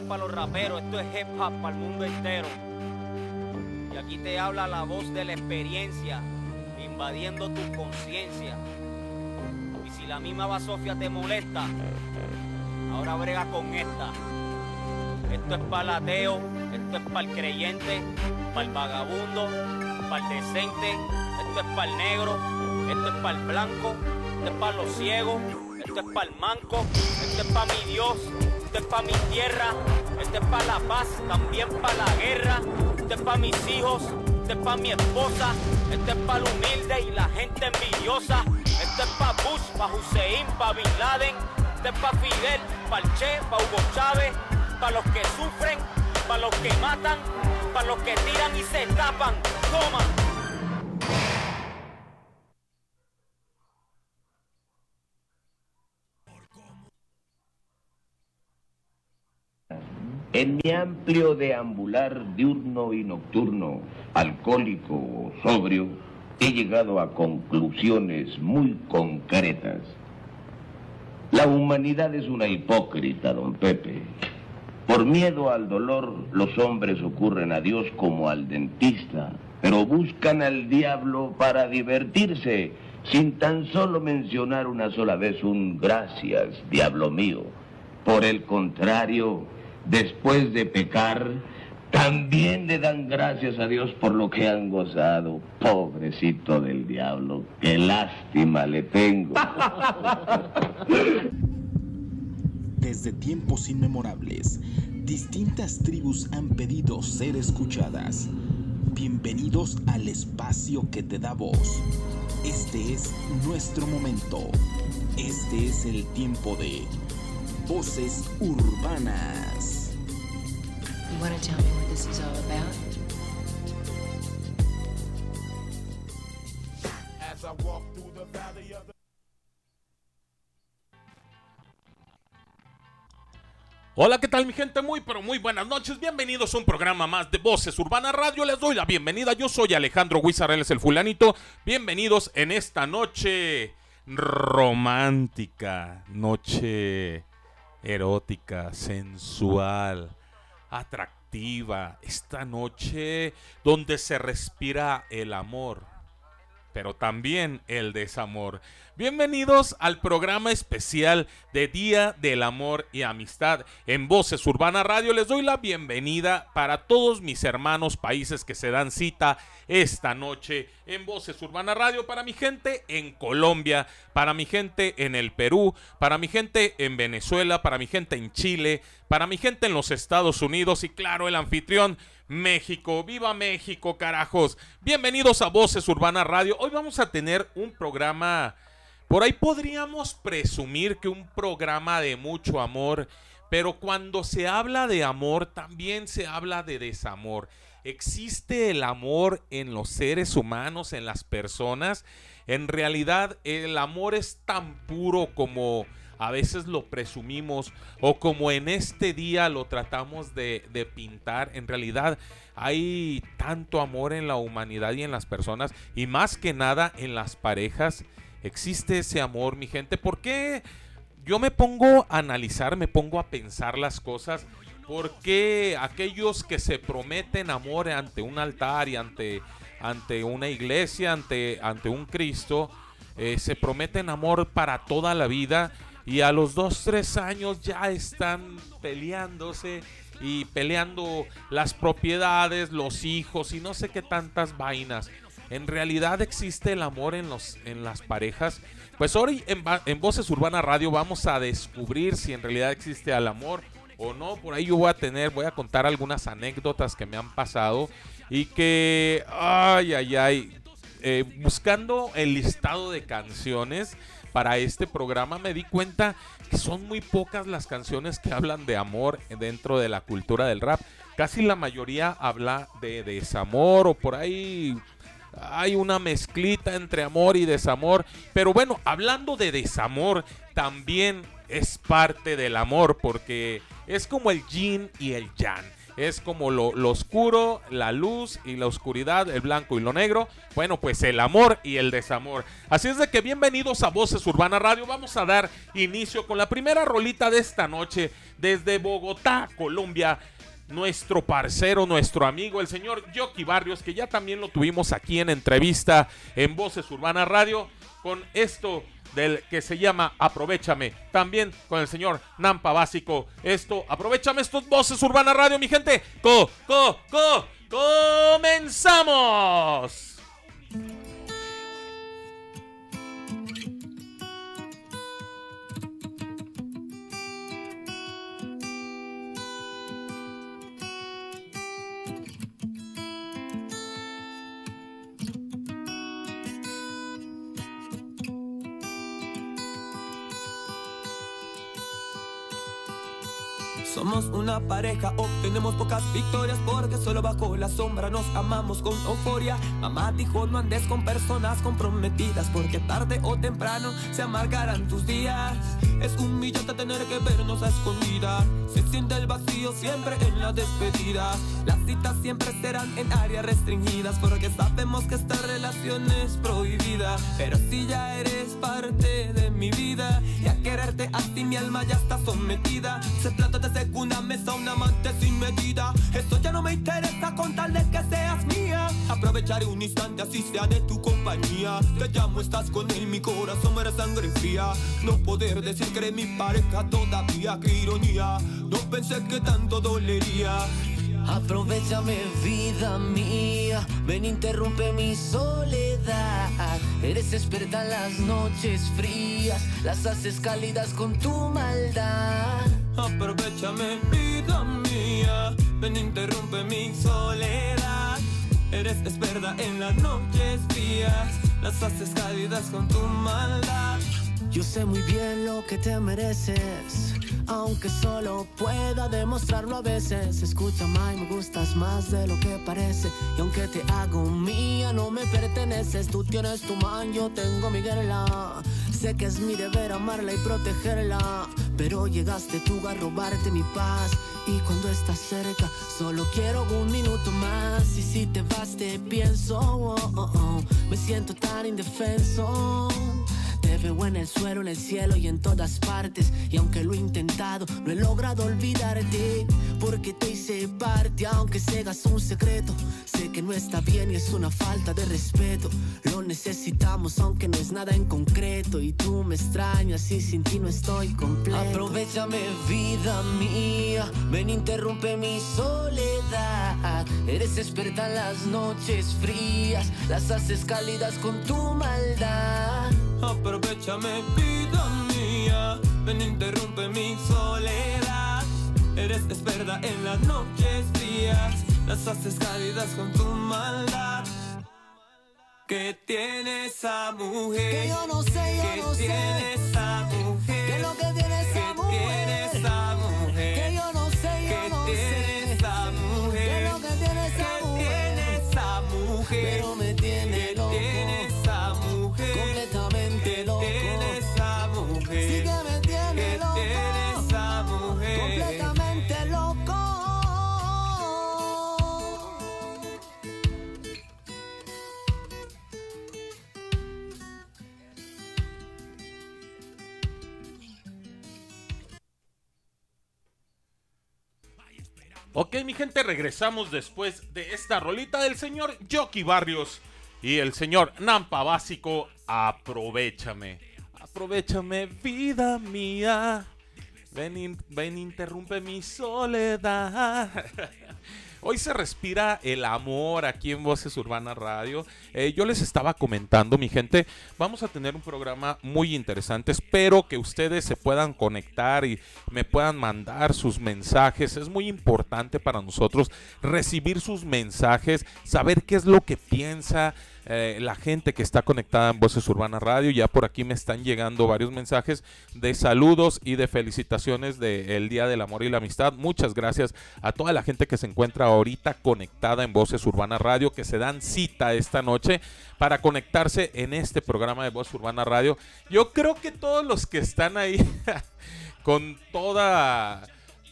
para los raperos, esto es hip hop para el mundo entero. Y aquí te habla la voz de la experiencia, invadiendo tu conciencia. Y si la misma basofia te molesta, ahora brega con esta. Esto es para el ateo, esto es para el creyente, para el vagabundo, para el decente, esto es para el negro, esto es para el blanco, esto es para los ciegos, esto es para el manco, esto es para mi Dios, esto es para mi tierra, esto es para la paz, también para la guerra, esto es para mis hijos, esto es para mi esposa, esto es para el humilde y la gente envidiosa, esto es para Bush, para Hussein, para Bin Laden, esto es para Fidel, para el Che, para Hugo Chávez, para los que sufren, para los que matan, para los que tiran y se tapan. Toma. En mi amplio deambular diurno y nocturno, alcohólico o sobrio, he llegado a conclusiones muy concretas. La humanidad es una hipócrita, don Pepe. Por miedo al dolor, los hombres ocurren a Dios como al dentista, pero buscan al diablo para divertirse, sin tan solo mencionar una sola vez un gracias, diablo mío. Por el contrario, después de pecar, también le dan gracias a Dios por lo que han gozado. Pobrecito del diablo, qué lástima le tengo. Desde tiempos inmemorables, distintas tribus han pedido ser escuchadas. Bienvenidos al espacio que te da voz. Este es nuestro momento. Este es el tiempo de Voces Urbanas. You want to tell me what this is all about? As I walk through the valley of the Hola, ¿qué tal mi gente? Muy, pero muy buenas noches. Bienvenidos a un programa más de Voces Urbana Radio. Les doy la bienvenida. Yo soy Alejandro Huizarreles, el fulanito. Bienvenidos en esta noche romántica, noche erótica, sensual, atractiva. Esta noche donde se respira el amor, pero también el desamor. Bienvenidos al programa especial de Día del Amor y Amistad en Voces Urbana Radio. Les doy la bienvenida para todos mis hermanos países que se dan cita esta noche en Voces Urbana Radio, para mi gente en Colombia, para mi gente en el Perú, para mi gente en Venezuela, para mi gente en Chile, para mi gente en los Estados Unidos y claro, el anfitrión México. ¡Viva México, carajos! Bienvenidos a Voces Urbana Radio. Hoy vamos a tener un programa, por ahí podríamos presumir que un programa de mucho amor, pero cuando se habla de amor también se habla de desamor. ¿Existe el amor en los seres humanos, en las personas? En realidad el amor es tan puro como a veces lo presumimos o como en este día lo tratamos de, de, pintar. En realidad hay tanto amor en la humanidad y en las personas y más que nada en las parejas. Existe ese amor, mi gente. ¿Por qué yo me pongo a analizar, me pongo a pensar las cosas? ¿Por qué aquellos que se prometen amor ante un altar y ante, ante una iglesia, ante, ante un Cristo, eh, se prometen amor para toda la vida? Y a los 2, 3 años ya están peleándose y peleando las propiedades, los hijos y no sé qué tantas vainas. En realidad existe el amor en, los, en las parejas. Pues hoy en, Voces Urbana Radio vamos a descubrir si en realidad existe el amor o no. Por ahí yo voy a tener, voy a contar algunas anécdotas que me han pasado y que, ay, ay, ay, eh, buscando el listado de canciones para este programa me di cuenta que son muy pocas las canciones que hablan de amor dentro de la cultura del rap. Casi la mayoría habla de desamor o por ahí hay una mezclita entre amor y desamor. Pero bueno, hablando de desamor, también es parte del amor porque es como el yin y el yang. Es como lo, oscuro, la luz y la oscuridad, el blanco y lo negro. Bueno, pues el amor y el desamor. Así es de que bienvenidos a Voces Urbana Radio. Vamos a dar inicio con la primera rolita de esta noche desde Bogotá, Colombia nuestro parcero, nuestro amigo, el señor Yoki Barrios, que ya también lo tuvimos aquí en entrevista en Voces Urbana Radio, con esto del que se llama Aprovechame. También con el señor Nampa Básico. Esto, aprovechame estos voces Urbana Radio, mi gente. Co, co, co, comenzamos. Somos una pareja, obtenemos pocas victorias porque solo bajo la sombra nos amamos con euforia. Mamá dijo no andes con personas comprometidas porque tarde o temprano se amargarán tus días. Es humillante tener que vernos a escondidas. Se siente el vacío siempre en la despedida. Las citas siempre serán en áreas restringidas porque sabemos que esta relación es prohibida. Pero si ya eres parte de mi vida y a quererte a ti mi alma ya está sometida. Se plata desde una mesa, un amante sin medida. Esto ya no me interesa con tal de que seas mía. Aprovecharé un instante así sea de tu compañía. Te llamo, estás con él, mi corazón era sangre fría. No poder decir que eres mi pareja todavía, qué ironía. No pensé que tanto dolería. Aprovechame vida mía, ven interrumpe mi soledad. Eres experta en las noches frías, las haces cálidas con tu maldad. Aprovechame vida mía, ven interrumpe mi soledad. Eres experta en las noches frías, las haces cálidas con tu maldad. Yo sé muy bien lo que te mereces, aunque solo pueda demostrarlo a veces. Escucha, Mai, me gustas más de lo que parece. Y aunque te hago mía, no me perteneces. Tú tienes tu man, yo tengo mi guerra. Sé que es mi deber amarla y protegerla. Pero llegaste tú a robarte mi paz. Y cuando estás cerca, solo quiero un minuto más. Y si te vas, te pienso. Oh, oh, oh. Me siento tan indefenso. Te veo en el suelo, en el cielo y en todas partes. Y aunque lo he intentado, no he logrado olvidarte. Porque te hice parte, aunque seas un secreto. Sé que no está bien y es una falta de respeto. Lo necesitamos, aunque no es nada en concreto. Y tú me extrañas y sin ti no estoy completo. Aprovechame, vida mía. Ven, interrumpe mi soledad. Eres experta en las noches frías. Las haces cálidas con tu maldad. Aprovechame vida mía, ven interrumpe mi soledad. Eres experta en las noches frías, las haces cálidas con tu maldad. ¿Qué tiene esa mujer? Que yo no sé, yo ¿Qué no sé. tiene esa mujer? Ok, mi gente, regresamos después de esta rolita del señor Jockey Barrios y el señor Nampa Básico. Aprovechame, aprovechame, vida mía. Ven, in- ven, interrumpe mi soledad. Hoy se respira el amor aquí en Voces Urbana Radio. Eh, yo les estaba comentando, mi gente, vamos a tener un programa muy interesante. Espero que ustedes se puedan conectar y me puedan mandar sus mensajes. Es muy importante para nosotros recibir sus mensajes, saber qué es lo que piensa, eh, la gente que está conectada en Voces Urbanas Radio. Ya por aquí me están llegando varios mensajes de saludos y de felicitaciones del Día del Amor y la Amistad. Muchas gracias a toda la gente que se encuentra ahorita conectada en Voces Urbanas Radio, que se dan cita esta noche para conectarse en este programa de Voz Urbana Radio. Yo creo que todos los que están ahí con toda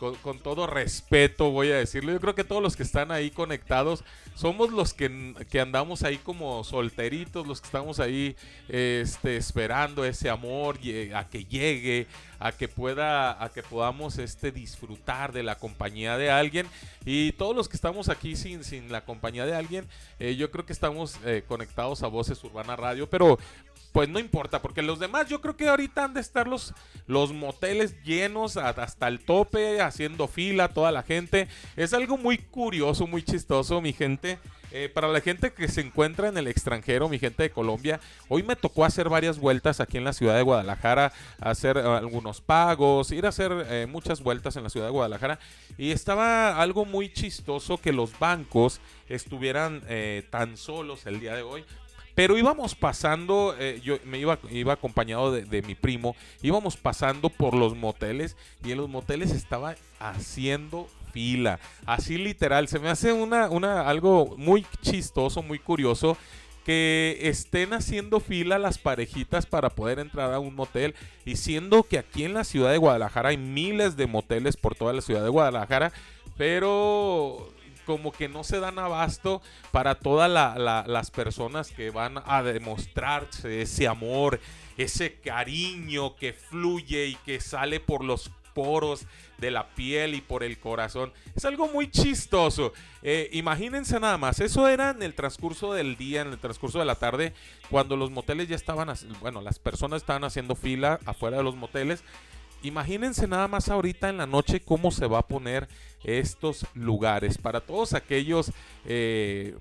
con, todo respeto voy a decirlo, yo creo que todos los que están ahí conectados somos los que, andamos ahí como solteritos, los que estamos ahí este, esperando ese amor a que llegue, a que pueda, a que podamos este, disfrutar de la compañía de alguien. Y todos los que estamos aquí sin, sin la compañía de alguien, eh, yo creo que estamos eh, conectados a Voces Urbana Radio, pero pues no importa, porque los demás yo creo que ahorita han de estar los, los moteles llenos hasta el tope, haciendo fila, toda la gente. Es algo muy curioso, muy chistoso, mi gente. Eh, para la gente que se encuentra en el extranjero, mi gente de Colombia, hoy me tocó hacer varias vueltas aquí en la ciudad de Guadalajara, hacer eh, algunos pagos, ir a hacer eh, muchas vueltas en la ciudad de Guadalajara. Y estaba algo muy chistoso que los bancos estuvieran tan solos el día de hoy. Pero íbamos pasando, eh, yo me iba, iba acompañado de, mi primo, íbamos pasando por los moteles y en los moteles estaba haciendo fila, así literal. Se me hace una, una, algo muy chistoso, muy curioso que estén haciendo fila las parejitas para poder entrar a un motel y siendo que aquí en la ciudad de Guadalajara hay miles de moteles por toda la ciudad de Guadalajara, pero como que no se dan abasto para todas las personas que van a demostrarse ese amor, ese cariño que fluye y que sale por los poros de la piel y por el corazón. Es algo muy chistoso. Eh, imagínense nada más, eso era en el transcurso del día, en el transcurso de la tarde, cuando los moteles ya estaban, bueno, las personas estaban haciendo fila afuera de los moteles Imagínense nada más ahorita en la noche cómo se va a poner estos lugares. Para todos aquellos eh,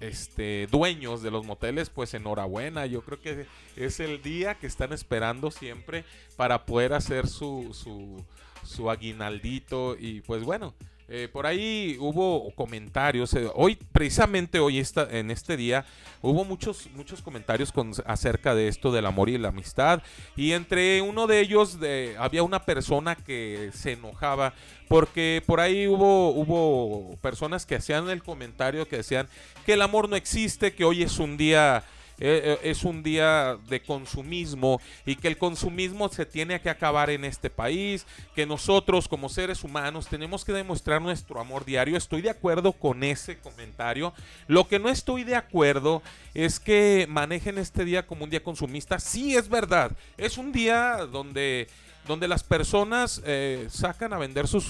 este, dueños de los moteles, pues enhorabuena. Yo creo que es el día que están esperando siempre para poder hacer su, su, su aguinaldito. Y pues bueno, eh, por ahí hubo comentarios. Eh, hoy, precisamente hoy, en este día, hubo muchos, muchos comentarios acerca de esto del amor y la amistad. Y entre uno de ellos había una persona que se enojaba porque por ahí hubo, hubo personas que hacían el comentario que decían que el amor no existe, que hoy es un día eh, eh, es un día de consumismo y que el consumismo se tiene que acabar en este país, que nosotros como seres humanos tenemos que demostrar nuestro amor diario. Estoy de acuerdo con ese comentario. Lo que no estoy de acuerdo es que manejen este día como un día consumista. Sí, es verdad. Es un día donde donde las personas eh, sacan a vender sus,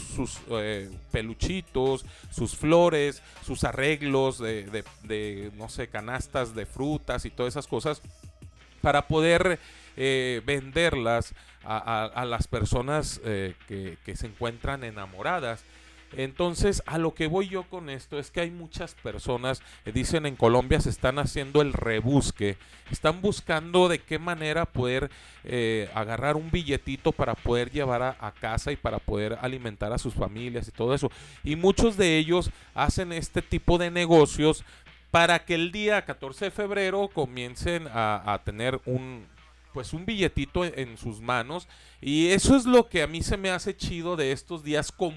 eh, peluchitos, sus flores, sus arreglos de, no sé, canastas de frutas y todas esas cosas para poder eh, venderlas a, las personas que, que, se encuentran enamoradas. Entonces, a lo que voy yo con esto es que hay muchas personas, dicen en Colombia, se están haciendo el rebusque, están buscando de qué manera poder eh, agarrar un billetito para poder llevar a, casa y para poder alimentar a sus familias y todo eso. Y muchos de ellos hacen este tipo de negocios para que el día 14 de febrero comiencen a, tener un, pues un billetito en, sus manos y eso es lo que a mí se me hace chido de estos días como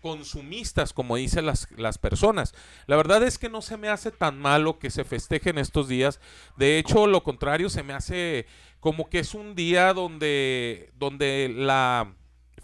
consumistas, como dicen las, las, personas. La verdad es que no se me hace tan malo que se festejen estos días. De hecho, lo contrario, se me hace como que es un día donde, donde la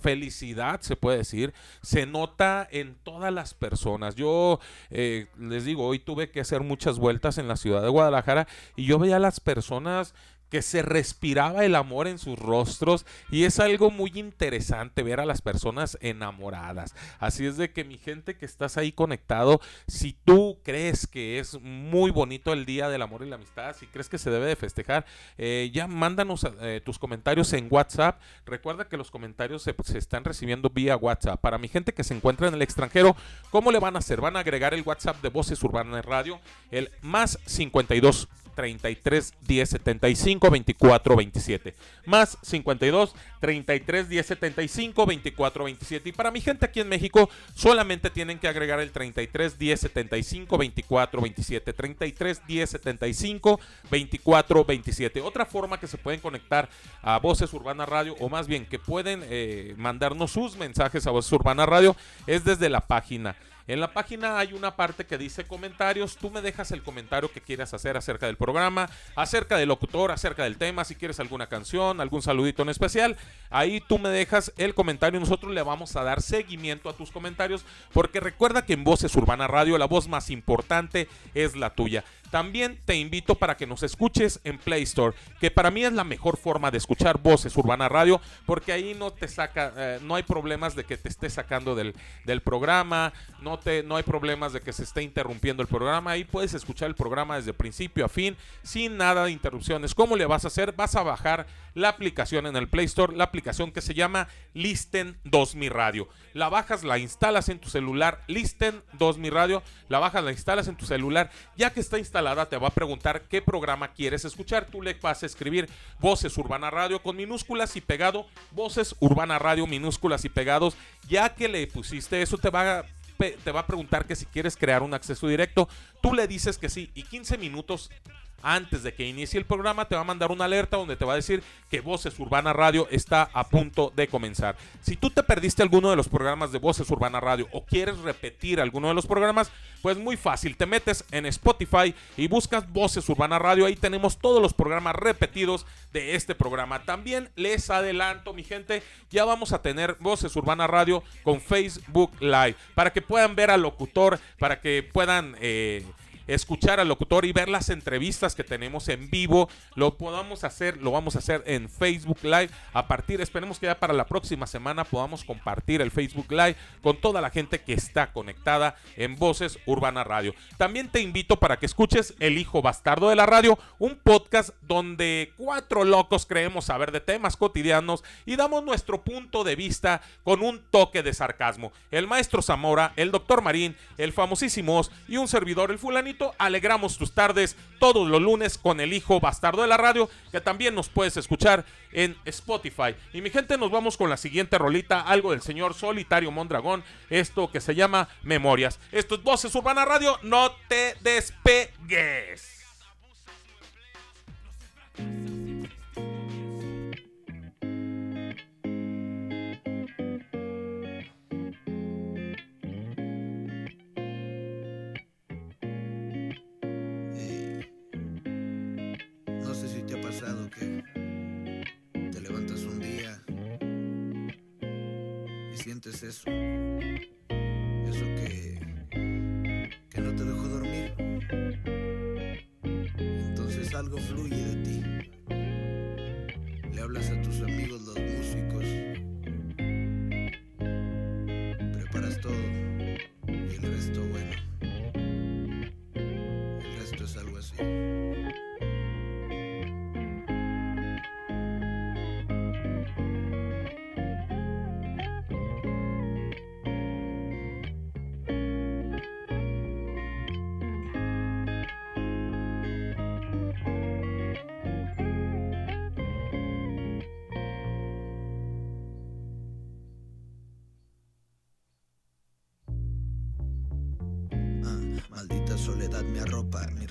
felicidad, se puede decir, se nota en todas las personas. Yo eh, les digo, hoy tuve que hacer muchas vueltas en la ciudad de Guadalajara y yo veía a las personas que se respiraba el amor en sus rostros y es algo muy interesante ver a las personas enamoradas. Así es de que mi gente que estás ahí conectado, si tú crees que es muy bonito el Día del Amor y la Amistad, si crees que se debe de festejar, eh, ya mándanos eh, tus comentarios en WhatsApp. Recuerda que los comentarios se, se, están recibiendo vía WhatsApp. Para mi gente que se encuentra en el extranjero, ¿cómo le van a hacer? Van a agregar el WhatsApp de Voces Urbanas Radio, el más 52 33 10 75 24 27. Más 52 33 10 75 24 27. Y para mi gente aquí en México, solamente tienen que agregar el 33 10 75 24 27. 33 10 75 24 27. Otra forma que se pueden conectar a Voces Urbana Radio, o más bien que pueden eh, mandarnos sus mensajes a Voces Urbana Radio, es desde la página en la página hay una parte que dice comentarios. Tú me dejas el comentario que quieras hacer acerca del programa, acerca del locutor, acerca del tema, si quieres alguna canción, algún saludito en especial. Ahí tú me dejas el comentario nosotros le vamos a dar seguimiento a tus comentarios porque recuerda que en Voces Urbana Radio la voz más importante es la tuya. También te invito para que nos escuches en Play Store, que para mí es la mejor forma de escuchar voces Urbana Radio, porque ahí no te saca, eh, no hay problemas de que te esté sacando del, del programa, no, te, no hay problemas de que se esté interrumpiendo el programa. Ahí puedes escuchar el programa desde principio a fin, sin nada de interrupciones. ¿Cómo le vas a hacer? Vas a bajar la aplicación en el Play Store, la aplicación que se llama Listen 2000 Radio. La bajas, la instalas en tu celular, Listen 2000 Radio, la bajas, la instalas en tu celular, ya que está instalada te va a preguntar qué programa quieres escuchar. Tú le vas a escribir Voces Urbana Radio con minúsculas y pegado, Voces Urbana Radio minúsculas y pegados. Ya que le pusiste eso, te va a te va a preguntar que si quieres crear un acceso directo, tú le dices que sí y 15 minutos antes de que inicie el programa, te va a mandar una alerta donde te va a decir que Voces Urbana Radio está a punto de comenzar. Si tú te perdiste alguno de los programas de Voces Urbana Radio o quieres repetir alguno de los programas, pues muy fácil, te metes en Spotify y buscas Voces Urbana Radio, ahí tenemos todos los programas repetidos de este programa. También les adelanto, mi gente, ya vamos a tener Voces Urbana Radio con Facebook Live, para que puedan ver al locutor, para que puedan... Eh, escuchar al locutor y ver las entrevistas que tenemos en vivo. Lo podamos hacer, lo vamos a hacer en Facebook Live. A partir, esperemos que ya para la próxima semana podamos compartir el Facebook Live con toda la gente que está conectada en Voces Urbana Radio. También te invito para que escuches El Hijo Bastardo de la Radio, un podcast donde cuatro locos creemos saber de temas cotidianos y damos nuestro punto de vista con un toque de sarcasmo. El maestro Zamora, el doctor Marín, el famosísimos y un servidor, el fulanito alegramos tus tardes todos los lunes con el hijo bastardo de la radio, que también nos puedes escuchar en Spotify. Y mi gente, nos vamos con la siguiente rolita, algo del señor Solitario Mondragón, esto que se llama Memorias. Esto es Voces Urbana Radio, no te despegues. Sientes eso. Eso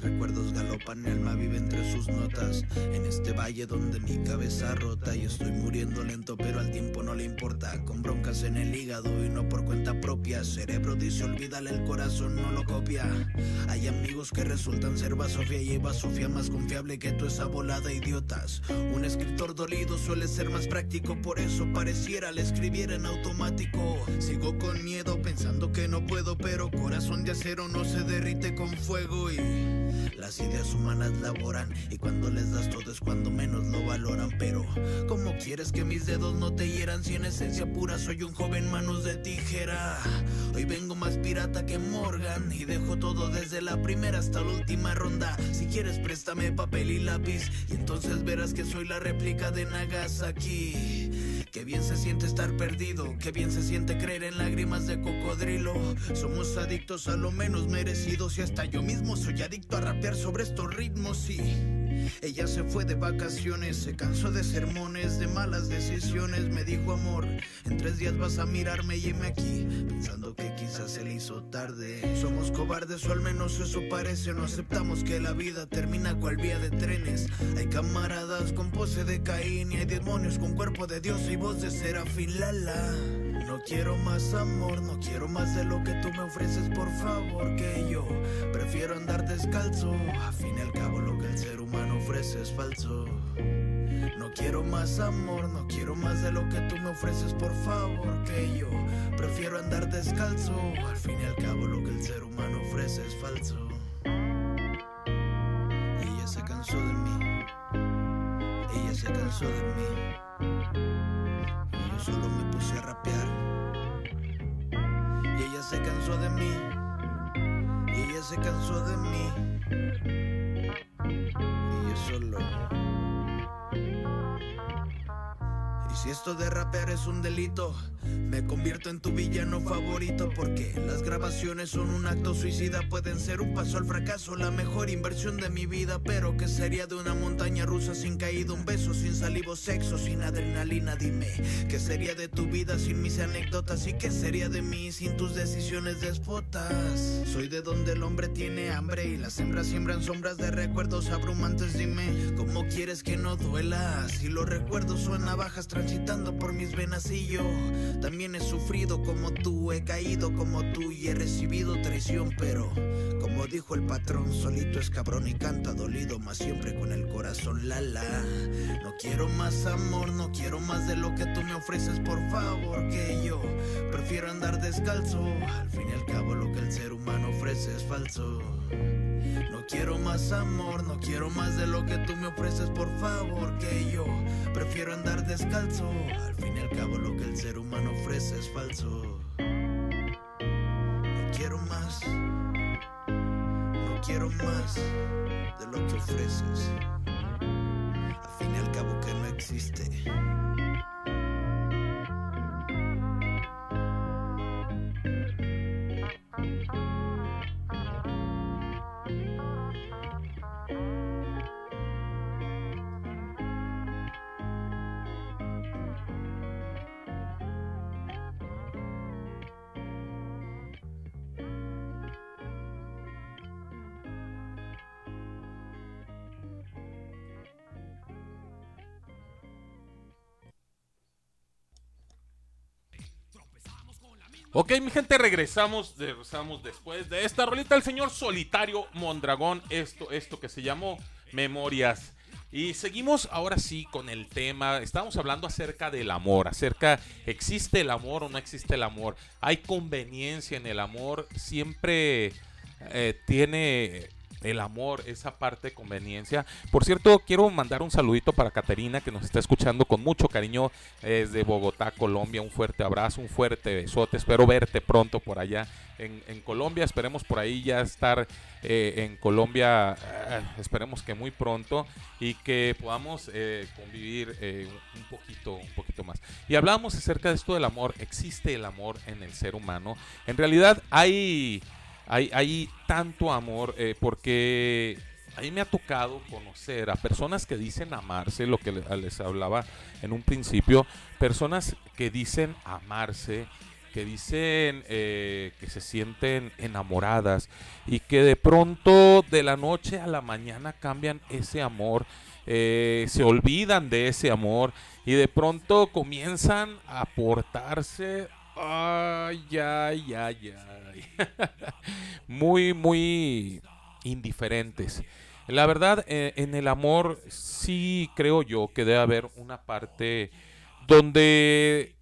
recuerdos galopan, mi alma vive entre sus notas. En este valle donde mi cabeza rota, y estoy muriendo lento, pero al tiempo no le importa. Con broncas en el hígado y no por cuenta propia. Cerebro dice olvídale, el corazón no lo copia. Hay amigos que resultan ser Basofia y hay Sofía más confiable que tú esa volada idiotas. Un escritor dolido suele ser más práctico, por eso pareciera le escribiera en automático. Sigo con miedo pensando que no puedo, pero corazón de acero no se derrite con fuego y las ideas humanas laboran y cuando les das todo es cuando menos lo valoran. Pero ¿cómo quieres que mis dedos no te hieran si en esencia pura soy un joven manos de tijera. Hoy vengo más pirata que Morgan y dejo todo desde la primera hasta la última ronda. Si quieres préstame papel y lápiz y entonces verás que soy la réplica de Nagasaki Qué bien se siente estar perdido, qué bien se siente creer en lágrimas de cocodrilo. Somos adictos a lo menos merecidos y hasta yo mismo soy adicto a rapear sobre estos ritmos y ella se fue de vacaciones, se cansó de sermones, de malas decisiones, me dijo amor, en tres días vas a mirarme y heme aquí, pensando que quizás se le hizo tarde. Somos cobardes o al menos eso parece, no aceptamos que la vida termina cual vía de trenes. Hay camaradas con pose de Caín y hay demonios con cuerpo de Dios y voz de Serafín Lala. No quiero más amor, no quiero más de lo que tú me ofreces, por favor, que yo prefiero andar descalzo. A fin y al cabo lo que el ser humano ofrece es falso. No quiero más amor, no quiero más de lo que tú me ofreces, por favor, que yo prefiero andar descalzo. Al fin y al cabo lo que el ser humano ofrece es falso. Ella se cansó de mí. Ella se cansó de mí. Solo me puse a rapear. Y ella se cansó de mí. Y ella se cansó de mí. Y yo solo. Si esto de rapear es un delito, me convierto en tu villano favorito porque las grabaciones son un acto suicida, pueden ser un paso al fracaso, la mejor inversión de mi vida, pero ¿qué sería de una montaña rusa sin caída, un beso sin salivo, sexo sin adrenalina? Dime, ¿qué sería de tu vida sin mis anécdotas y qué sería de mí sin tus decisiones despotas? Soy de donde el hombre tiene hambre y las hembras siembran sombras de recuerdos abrumantes, dime, ¿cómo quieres que no duela? Si los recuerdos son navajas transitando por mis venas y yo también he sufrido como tú, he caído como tú y he recibido traición, pero como dijo el patrón, solito es cabrón y canta dolido, más siempre con el corazón la la. No quiero más amor, no quiero más de lo que tú me ofreces, por favor, que yo prefiero andar descalzo. Al fin y al cabo lo que el ser humano ofrece es falso. No quiero más amor, no quiero más de lo que tú me ofreces, por favor, que yo prefiero andar descalzo. Al fin y al cabo lo que el ser humano ofrece es falso. No quiero más, no quiero más de lo que ofreces. Al fin y al cabo que no existe. Ok, mi gente, regresamos, regresamos después de esta rolita. El señor Solitario Mondragón, esto, esto que se llamó Memorias. Y seguimos ahora sí con el tema. Estamos hablando acerca del amor, acerca, ¿existe el amor o no existe el amor? ¿Hay conveniencia en el amor? Siempre eh, tiene el amor, esa parte de conveniencia. Por cierto, quiero mandar un saludito para Caterina que nos está escuchando con mucho cariño desde Bogotá, Colombia. Un fuerte abrazo, un fuerte besote. Espero verte pronto por allá en, Colombia. Esperemos por ahí ya estar eh, en Colombia, eh, esperemos que muy pronto y que podamos eh, convivir un poquito, un poquito más. Y hablábamos acerca de esto del amor. ¿Existe el amor en el ser humano? En realidad hay hay, tanto amor eh, porque a mí me ha tocado conocer a personas que dicen amarse, lo que le- les hablaba en un principio, personas que dicen amarse, que dicen eh, que se sienten enamoradas y que de pronto de la noche a la mañana cambian ese amor, eh, se olvidan de ese amor y de pronto comienzan a portarse, ay, ay, ay, ay, muy, muy indiferentes. La verdad, eh, en el amor sí creo yo que debe haber una parte donde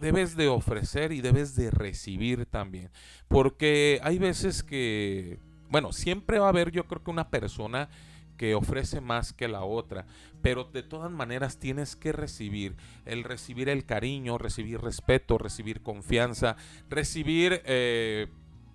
debes de ofrecer y debes de recibir también. Porque hay veces que, bueno, siempre va a haber yo creo que una persona que ofrece más que la otra, pero de todas maneras tienes que recibir, el recibir el cariño, recibir respeto, recibir confianza, recibir... eh,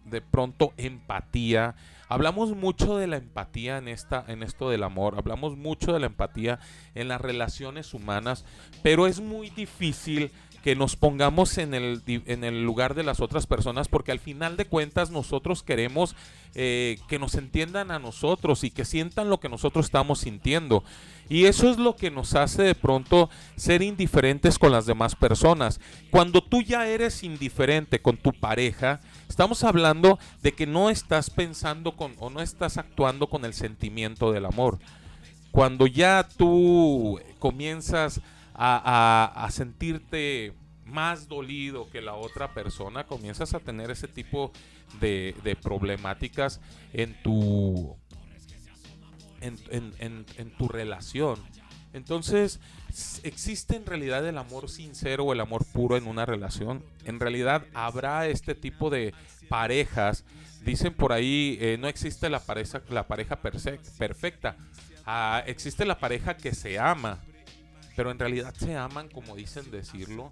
de pronto empatía. Hablamos mucho de la empatía en, esta, en esto del amor, hablamos mucho de la empatía en las relaciones humanas, pero es muy difícil que nos pongamos en el, en el lugar de las otras personas, porque al final de cuentas nosotros queremos eh, que nos entiendan a nosotros y que sientan lo que nosotros estamos sintiendo. Y eso es lo que nos hace de pronto ser indiferentes con las demás personas. Cuando tú ya eres indiferente con tu pareja, estamos hablando de que no estás pensando con o no estás actuando con el sentimiento del amor. Cuando ya tú comienzas a, sentirte más dolido que la otra persona, comienzas a tener ese tipo de, problemáticas en tu, en, tu relación. Entonces, ¿existe en realidad el amor sincero o el amor puro en una relación? En realidad habrá este tipo de parejas. Dicen por ahí, eh, no existe la pareja, la pareja perfecta. Ah, existe la pareja que se ama, pero en realidad se aman como dicen decirlo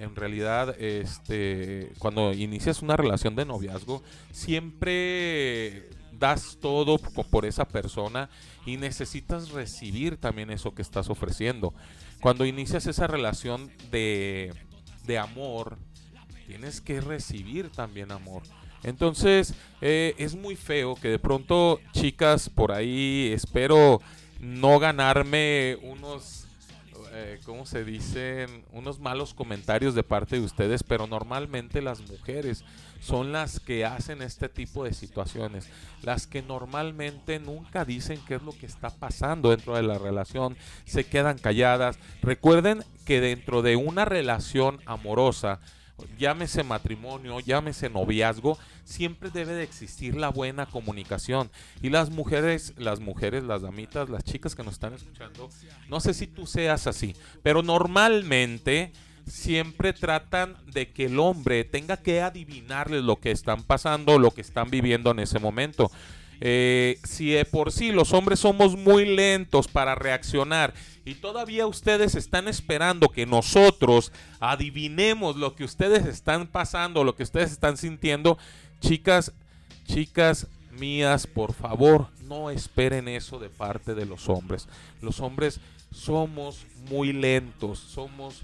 en realidad, este, cuando inicias una relación de noviazgo, siempre das todo por esa persona y necesitas recibir también eso que estás ofreciendo. Cuando inicias esa relación de, de amor, tienes que recibir también amor. Entonces, eh, es muy feo que de pronto, chicas, por ahí espero no ganarme unos eh, ¿cómo se dicen? Unos malos comentarios de parte de ustedes, pero normalmente las mujeres son las que hacen este tipo de situaciones, las que normalmente nunca dicen qué es lo que está pasando dentro de la relación, se quedan calladas. Recuerden que dentro de una relación amorosa, llámese matrimonio, llámese noviazgo, siempre debe de existir la buena comunicación. Y las mujeres, las mujeres, las damitas, las chicas que nos están escuchando, no sé si tú seas así, pero normalmente siempre tratan de que el hombre tenga que adivinarles lo que están pasando, lo que están viviendo en ese momento. Eh, si de por sí los hombres somos muy lentos para reaccionar y todavía ustedes están esperando que nosotros adivinemos lo que ustedes están pasando, lo que ustedes están sintiendo, chicas, chicas mías, por favor, no esperen eso de parte de los hombres. Los hombres somos muy lentos, somos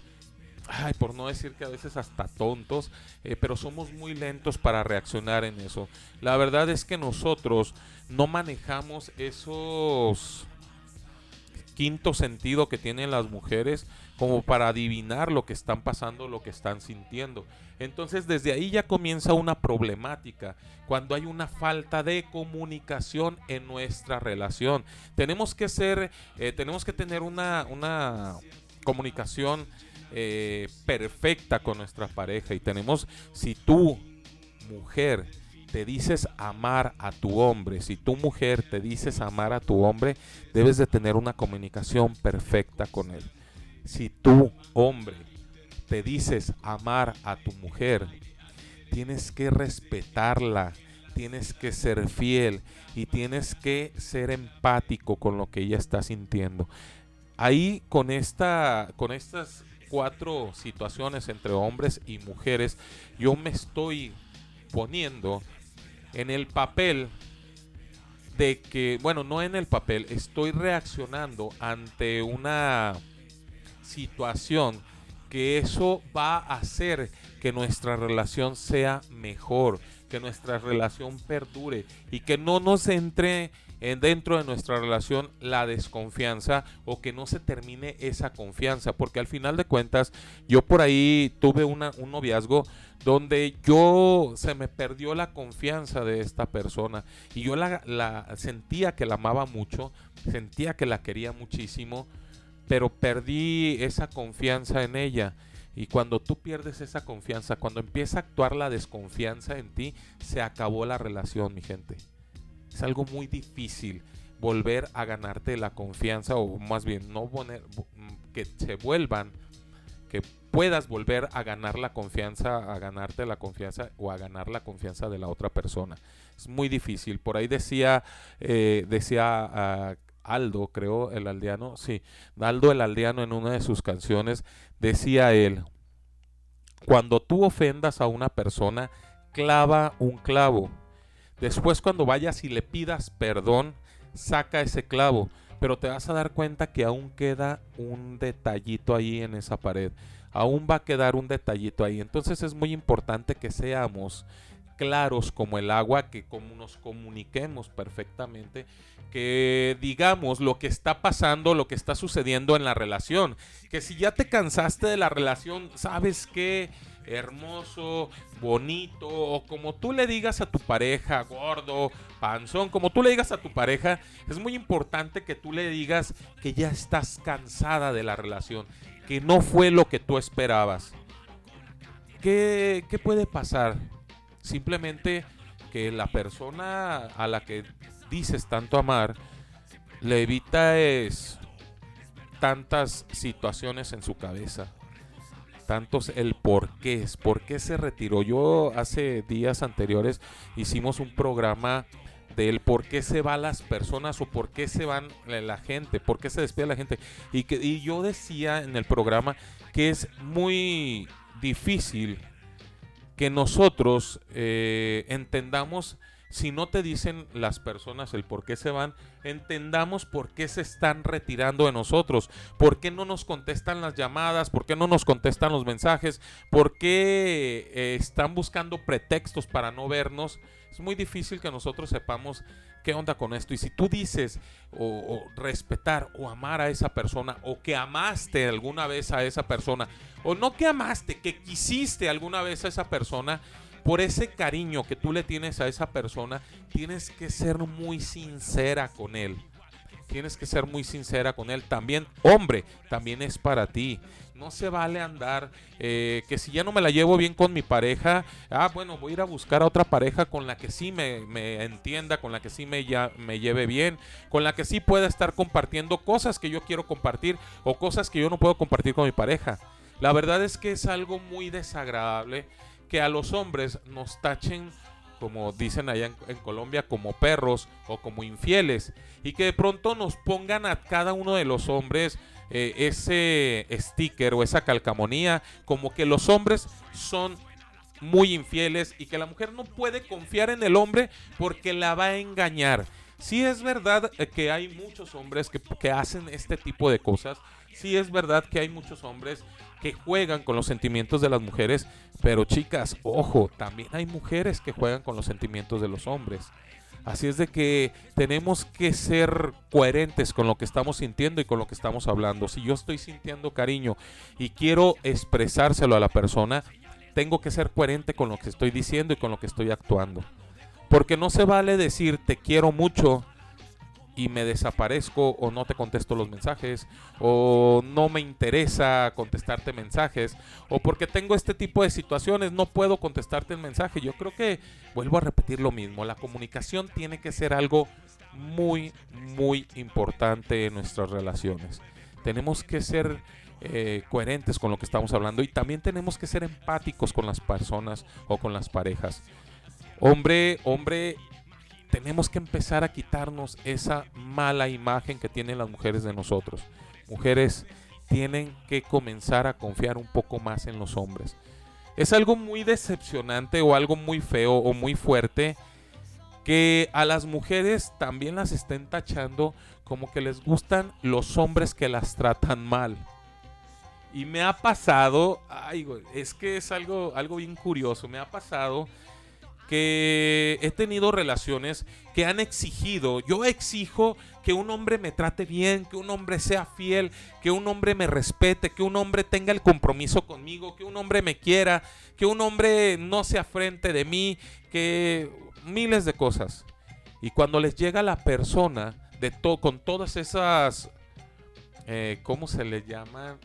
ay, por no decir que a veces hasta tontos, eh, pero somos muy lentos para reaccionar en eso. La verdad es que nosotros no manejamos esos quinto sentido que tienen las mujeres como para adivinar lo que están pasando, lo que están sintiendo. Entonces desde ahí ya comienza una problemática, cuando hay una falta de comunicación en nuestra relación. Tenemos que ser, eh, tenemos que tener una, una comunicación eh, perfecta con nuestra pareja y tenemos, si tú, mujer, te dices amar a tu hombre, si tu mujer te dices amar a tu hombre, debes de tener una comunicación perfecta con él. Si tú, hombre, te dices amar a tu mujer, tienes que respetarla, tienes que ser fiel y tienes que ser empático con lo que ella está sintiendo. Ahí con esta con estas cuatro situaciones entre hombres y mujeres, yo me estoy poniendo en el papel de que, bueno, no en el papel, estoy reaccionando ante una situación que eso va a hacer que nuestra relación sea mejor, que nuestra relación perdure y que no nos entre en dentro de nuestra relación la desconfianza o que no se termine esa confianza, porque al final de cuentas yo por ahí tuve una, un noviazgo donde yo se me perdió la confianza de esta persona y yo la, la sentía que la amaba mucho, sentía que la quería muchísimo, pero perdí esa confianza en ella. Y cuando tú pierdes esa confianza, cuando empieza a actuar la desconfianza en ti, se acabó la relación, mi gente. Es algo muy difícil volver a ganarte la confianza o más bien no poner que se vuelvan que puedas volver a ganar la confianza, a ganarte la confianza o a ganar la confianza de la otra persona. Es muy difícil. Por ahí decía, eh, decía ah, Aldo, creo, el aldeano, sí, Aldo el aldeano en una de sus canciones decía él, cuando tú ofendas a una persona, clava un clavo. Después cuando vayas y le pidas perdón, saca ese clavo. Pero te vas a dar cuenta que aún queda un detallito ahí en esa pared. Aún va a quedar un detallito ahí. Entonces es muy importante que seamos claros como el agua, que como nos comuniquemos perfectamente, que digamos lo que está pasando, lo que está sucediendo en la relación. Que si ya te cansaste de la relación, sabes que hermoso, bonito, o como tú le digas a tu pareja, gordo, panzón, como tú le digas a tu pareja, es muy importante que tú le digas que ya estás cansada de la relación, que no fue lo que tú esperabas. ¿Qué, qué puede pasar? Simplemente que la persona a la que dices tanto amar le evitas tantas situaciones en su cabeza tantos el por qué, es por qué se retiró. Yo hace días anteriores hicimos un programa del por qué se van las personas o por qué se van la gente, por qué se despide la gente. Y, que, y yo decía en el programa que es muy difícil que nosotros eh, entendamos si no te dicen las personas el por qué se van, entendamos por qué se están retirando de nosotros, por qué no nos contestan las llamadas, por qué no nos contestan los mensajes, por qué eh, están buscando pretextos para no vernos. Es muy difícil que nosotros sepamos qué onda con esto. Y si tú dices o, respetar o amar a esa persona o que amaste alguna vez a esa persona o no que amaste, que quisiste alguna vez a esa persona, por ese cariño que tú le tienes a esa persona, tienes que ser muy sincera con él. Tienes que ser muy sincera con él. También, hombre, también es para ti. No se vale andar eh, que si ya no me la llevo bien con mi pareja, ah, bueno, voy a ir a buscar a otra pareja con la que sí me, me entienda, con la que sí me, ya, me lleve bien, con la que sí pueda estar compartiendo cosas que yo quiero compartir o cosas que yo no puedo compartir con mi pareja. La verdad es que es algo muy desagradable que a los hombres nos tachen, como dicen allá en, Colombia, como perros o como infieles. Y que de pronto nos pongan a cada uno de los hombres eh, ese sticker o esa calcamonía, como que los hombres son muy infieles y que la mujer no puede confiar en el hombre porque la va a engañar. Sí es verdad eh, que hay muchos hombres que, que hacen este tipo de cosas. Sí es verdad que hay muchos hombres que juegan con los sentimientos de las mujeres, pero chicas, ojo, también hay mujeres que juegan con los sentimientos de los hombres. Así es de que tenemos que ser coherentes con lo que estamos sintiendo y con lo que estamos hablando. Si yo estoy sintiendo cariño y quiero expresárselo a la persona, tengo que ser coherente con lo que estoy diciendo y con lo que estoy actuando. Porque no se vale decir te quiero mucho y me desaparezco o no te contesto los mensajes o no me interesa contestarte mensajes o porque tengo este tipo de situaciones no puedo contestarte el mensaje. Yo creo que vuelvo a repetir lo mismo, la comunicación tiene que ser algo muy muy importante en nuestras relaciones. Tenemos que ser eh, coherentes con lo que estamos hablando y también tenemos que ser empáticos con las personas o con las parejas. Hombre, hombre tenemos que empezar a quitarnos esa mala imagen que tienen las mujeres de nosotros. Mujeres tienen que comenzar a confiar un poco más en los hombres. Es algo muy decepcionante o algo muy feo o muy fuerte que a las mujeres también las estén tachando como que les gustan los hombres que las tratan mal. Y me ha pasado, ay, es que es algo, algo bien curioso, me ha pasado que he tenido relaciones que han exigido, yo exijo que un hombre me trate bien, que un hombre sea fiel, que un hombre me respete, que un hombre tenga el compromiso conmigo, que un hombre me quiera, que un hombre no se afrente de mí, que miles de cosas. Y cuando les llega la persona de todo con todas esas, eh, ¿cómo se le llama?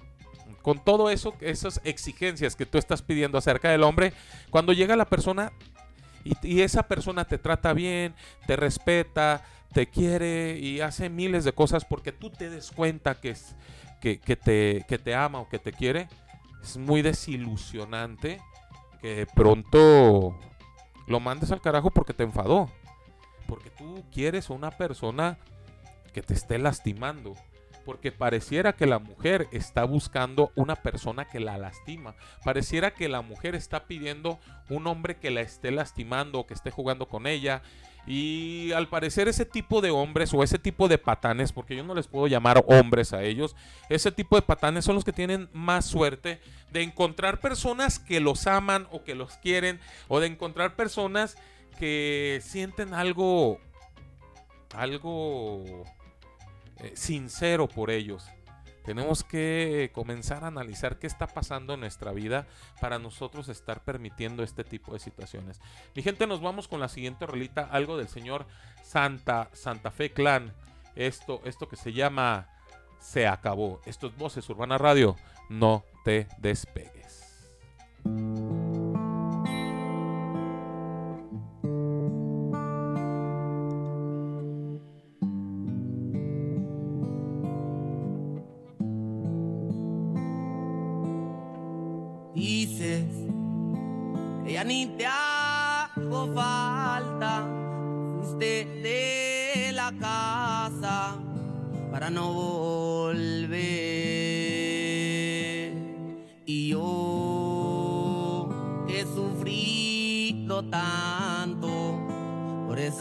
Con todo eso, esas exigencias que tú estás pidiendo acerca del hombre, cuando llega la persona y, esa persona te trata bien, te respeta, te quiere y hace miles de cosas porque tú te des cuenta que, es, que, te, que te ama o que te quiere, es muy desilusionante que pronto lo mandes al carajo porque te enfadó. Porque tú quieres una persona que te esté lastimando. Porque pareciera que la mujer está buscando una persona que la lastima. Pareciera que la mujer está pidiendo un hombre que la esté lastimando que esté jugando con ella. Y al parecer ese tipo de hombres o ese tipo de patanes, porque yo no les puedo llamar hombres a ellos, ese tipo de patanes son los que tienen más suerte de encontrar personas que los aman o que los quieren o de encontrar personas que sienten algo algo eh, sincero por ellos. Tenemos que comenzar a analizar qué está pasando en nuestra vida para nosotros estar permitiendo este tipo de situaciones. Mi gente, nos vamos con la siguiente rolita, algo del señor Santa, Santa Fe Clan. Esto, esto que se llama Se acabó. Esto es Voces Urbana Radio. No te despegues.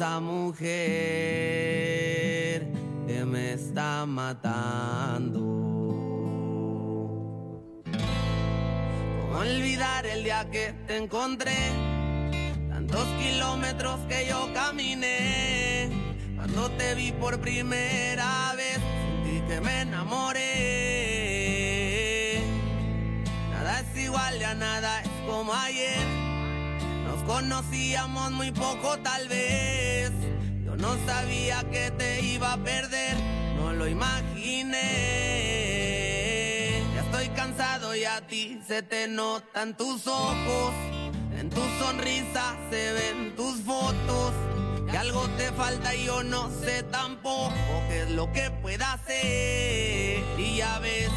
Esa mujer que me está matando. ¿Cómo olvidar el día que te encontré? Tantos kilómetros que yo caminé. Cuando te vi por primera vez, sentí que me enamoré. Nada es igual, ya nada es como ayer. Conocíamos muy poco, tal vez. Yo no sabía que te iba a perder, no lo imaginé. Ya estoy cansado y a ti se te notan tus ojos. En tu sonrisa se ven tus fotos. Que algo te falta y yo no sé tampoco qué es lo que pueda hacer. Y ya ves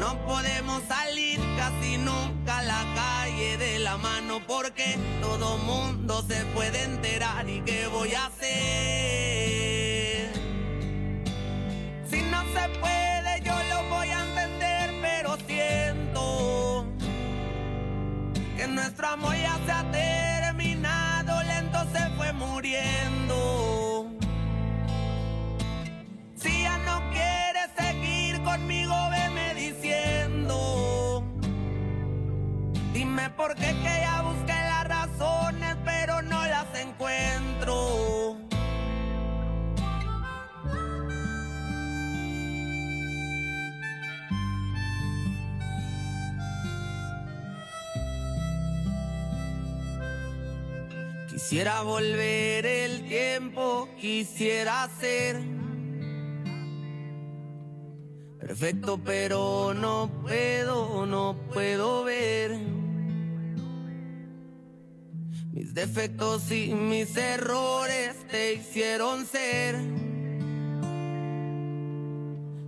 no podemos salir casi nunca a la calle de la mano porque todo mundo se puede enterar y qué voy a hacer. Quisiera volver el tiempo, quisiera ser perfecto, pero no puedo, no puedo ver mis defectos y mis errores te hicieron ser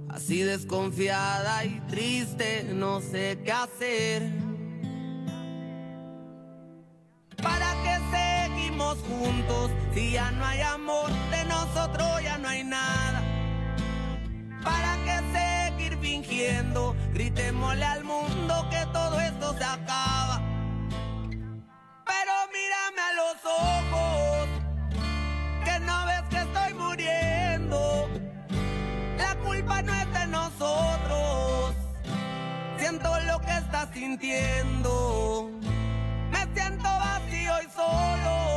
así desconfiada y triste, no sé qué hacer. Si ya no hay amor de nosotros ya no hay nada? ¿Para qué seguir fingiendo? Gritémosle al mundo que todo esto se acaba. Pero mírame a los ojos, que no ves que estoy muriendo. La culpa no es de nosotros. Siento lo que estás sintiendo. Me siento vacío y solo.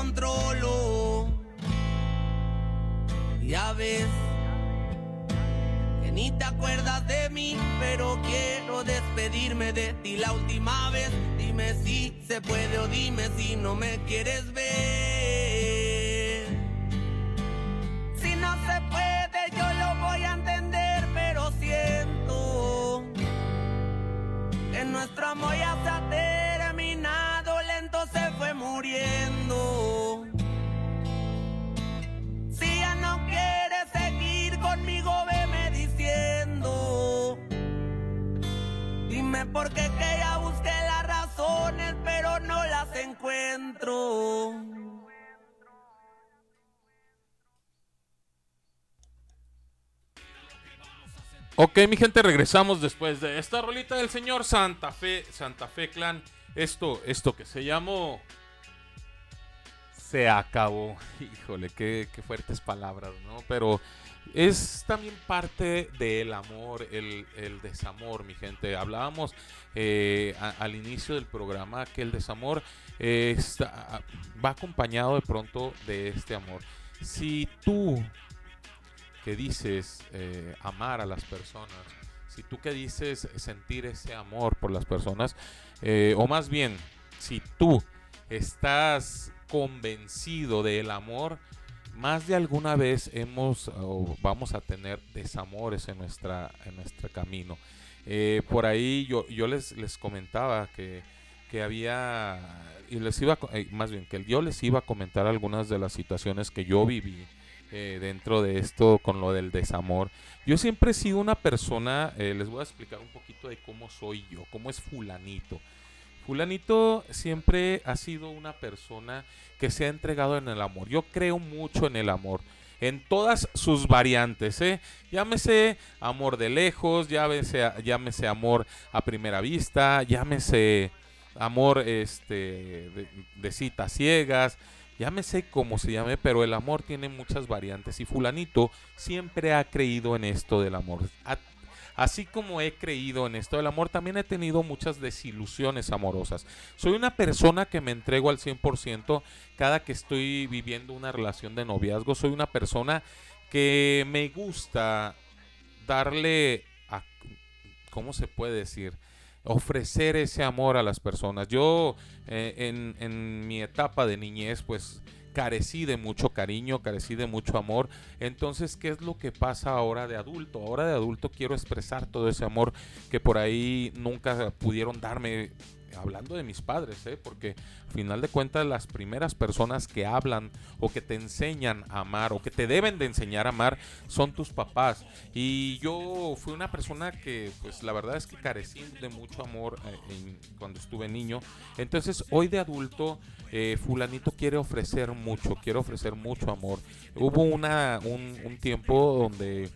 Controlo. Ya ves que ni te acuerdas de mí, pero quiero despedirme de ti la última vez. Dime si se puede o dime si no me quieres ver. Porque que ya busqué las razones, pero no las encuentro. Ok, mi gente, regresamos después de esta rolita del señor Santa Fe, Santa Fe Clan. Esto, esto que se llamó se acabó. Híjole, qué, qué, fuertes palabras, ¿no? Pero es también parte del amor, el, el desamor, mi gente. Hablábamos eh, al inicio del programa que el desamor eh, está- va acompañado de pronto de este amor. Si tú que dices eh, amar a las personas, si tú que dices sentir ese amor por las personas, o más bien, si tú estás convencido del amor, más de alguna vez hemos o vamos a tener desamores en nuestra en nuestro camino. Eh, por ahí yo, yo les, les comentaba que, que había y les iba eh, más bien que yo les iba a comentar algunas de las situaciones que yo viví eh, dentro de esto con lo del desamor. Yo siempre he sido una persona, eh, les voy a explicar un poquito de cómo soy yo, cómo es fulanito. Fulanito siempre ha sido una persona que se ha entregado en el amor. Yo creo mucho en el amor. En todas sus variantes, ¿eh? Llámese amor de lejos, llámese, llámese amor a primera vista, llámese amor este, de, citas ciegas, llámese como se llame, pero el amor tiene muchas variantes y fulanito siempre ha creído en esto del amor. Así como he creído en esto del amor, también he tenido muchas desilusiones amorosas. Soy una persona que me entrego al 100% cada que estoy viviendo una relación de noviazgo. Soy una persona que me gusta darle ¿cómo se puede decir? Ofrecer ese amor a las personas. Yo eh, en mi etapa de niñez, pues carecí de mucho cariño, carecí de mucho amor. Entonces, ¿qué es lo que pasa ahora de adulto? Ahora de adulto quiero expresar todo ese amor que por ahí nunca pudieron darme. Hablando de mis padres, ¿eh? porque al final de cuentas las primeras personas que hablan o que te enseñan a amar o que te deben de enseñar a amar son tus papás. Y yo fui una persona que, pues la verdad es que carecí de mucho amor eh, cuando estuve niño. Entonces, hoy de adulto, eh, fulanito quiere ofrecer mucho, quiere ofrecer mucho amor. Hubo una, un, un tiempo donde,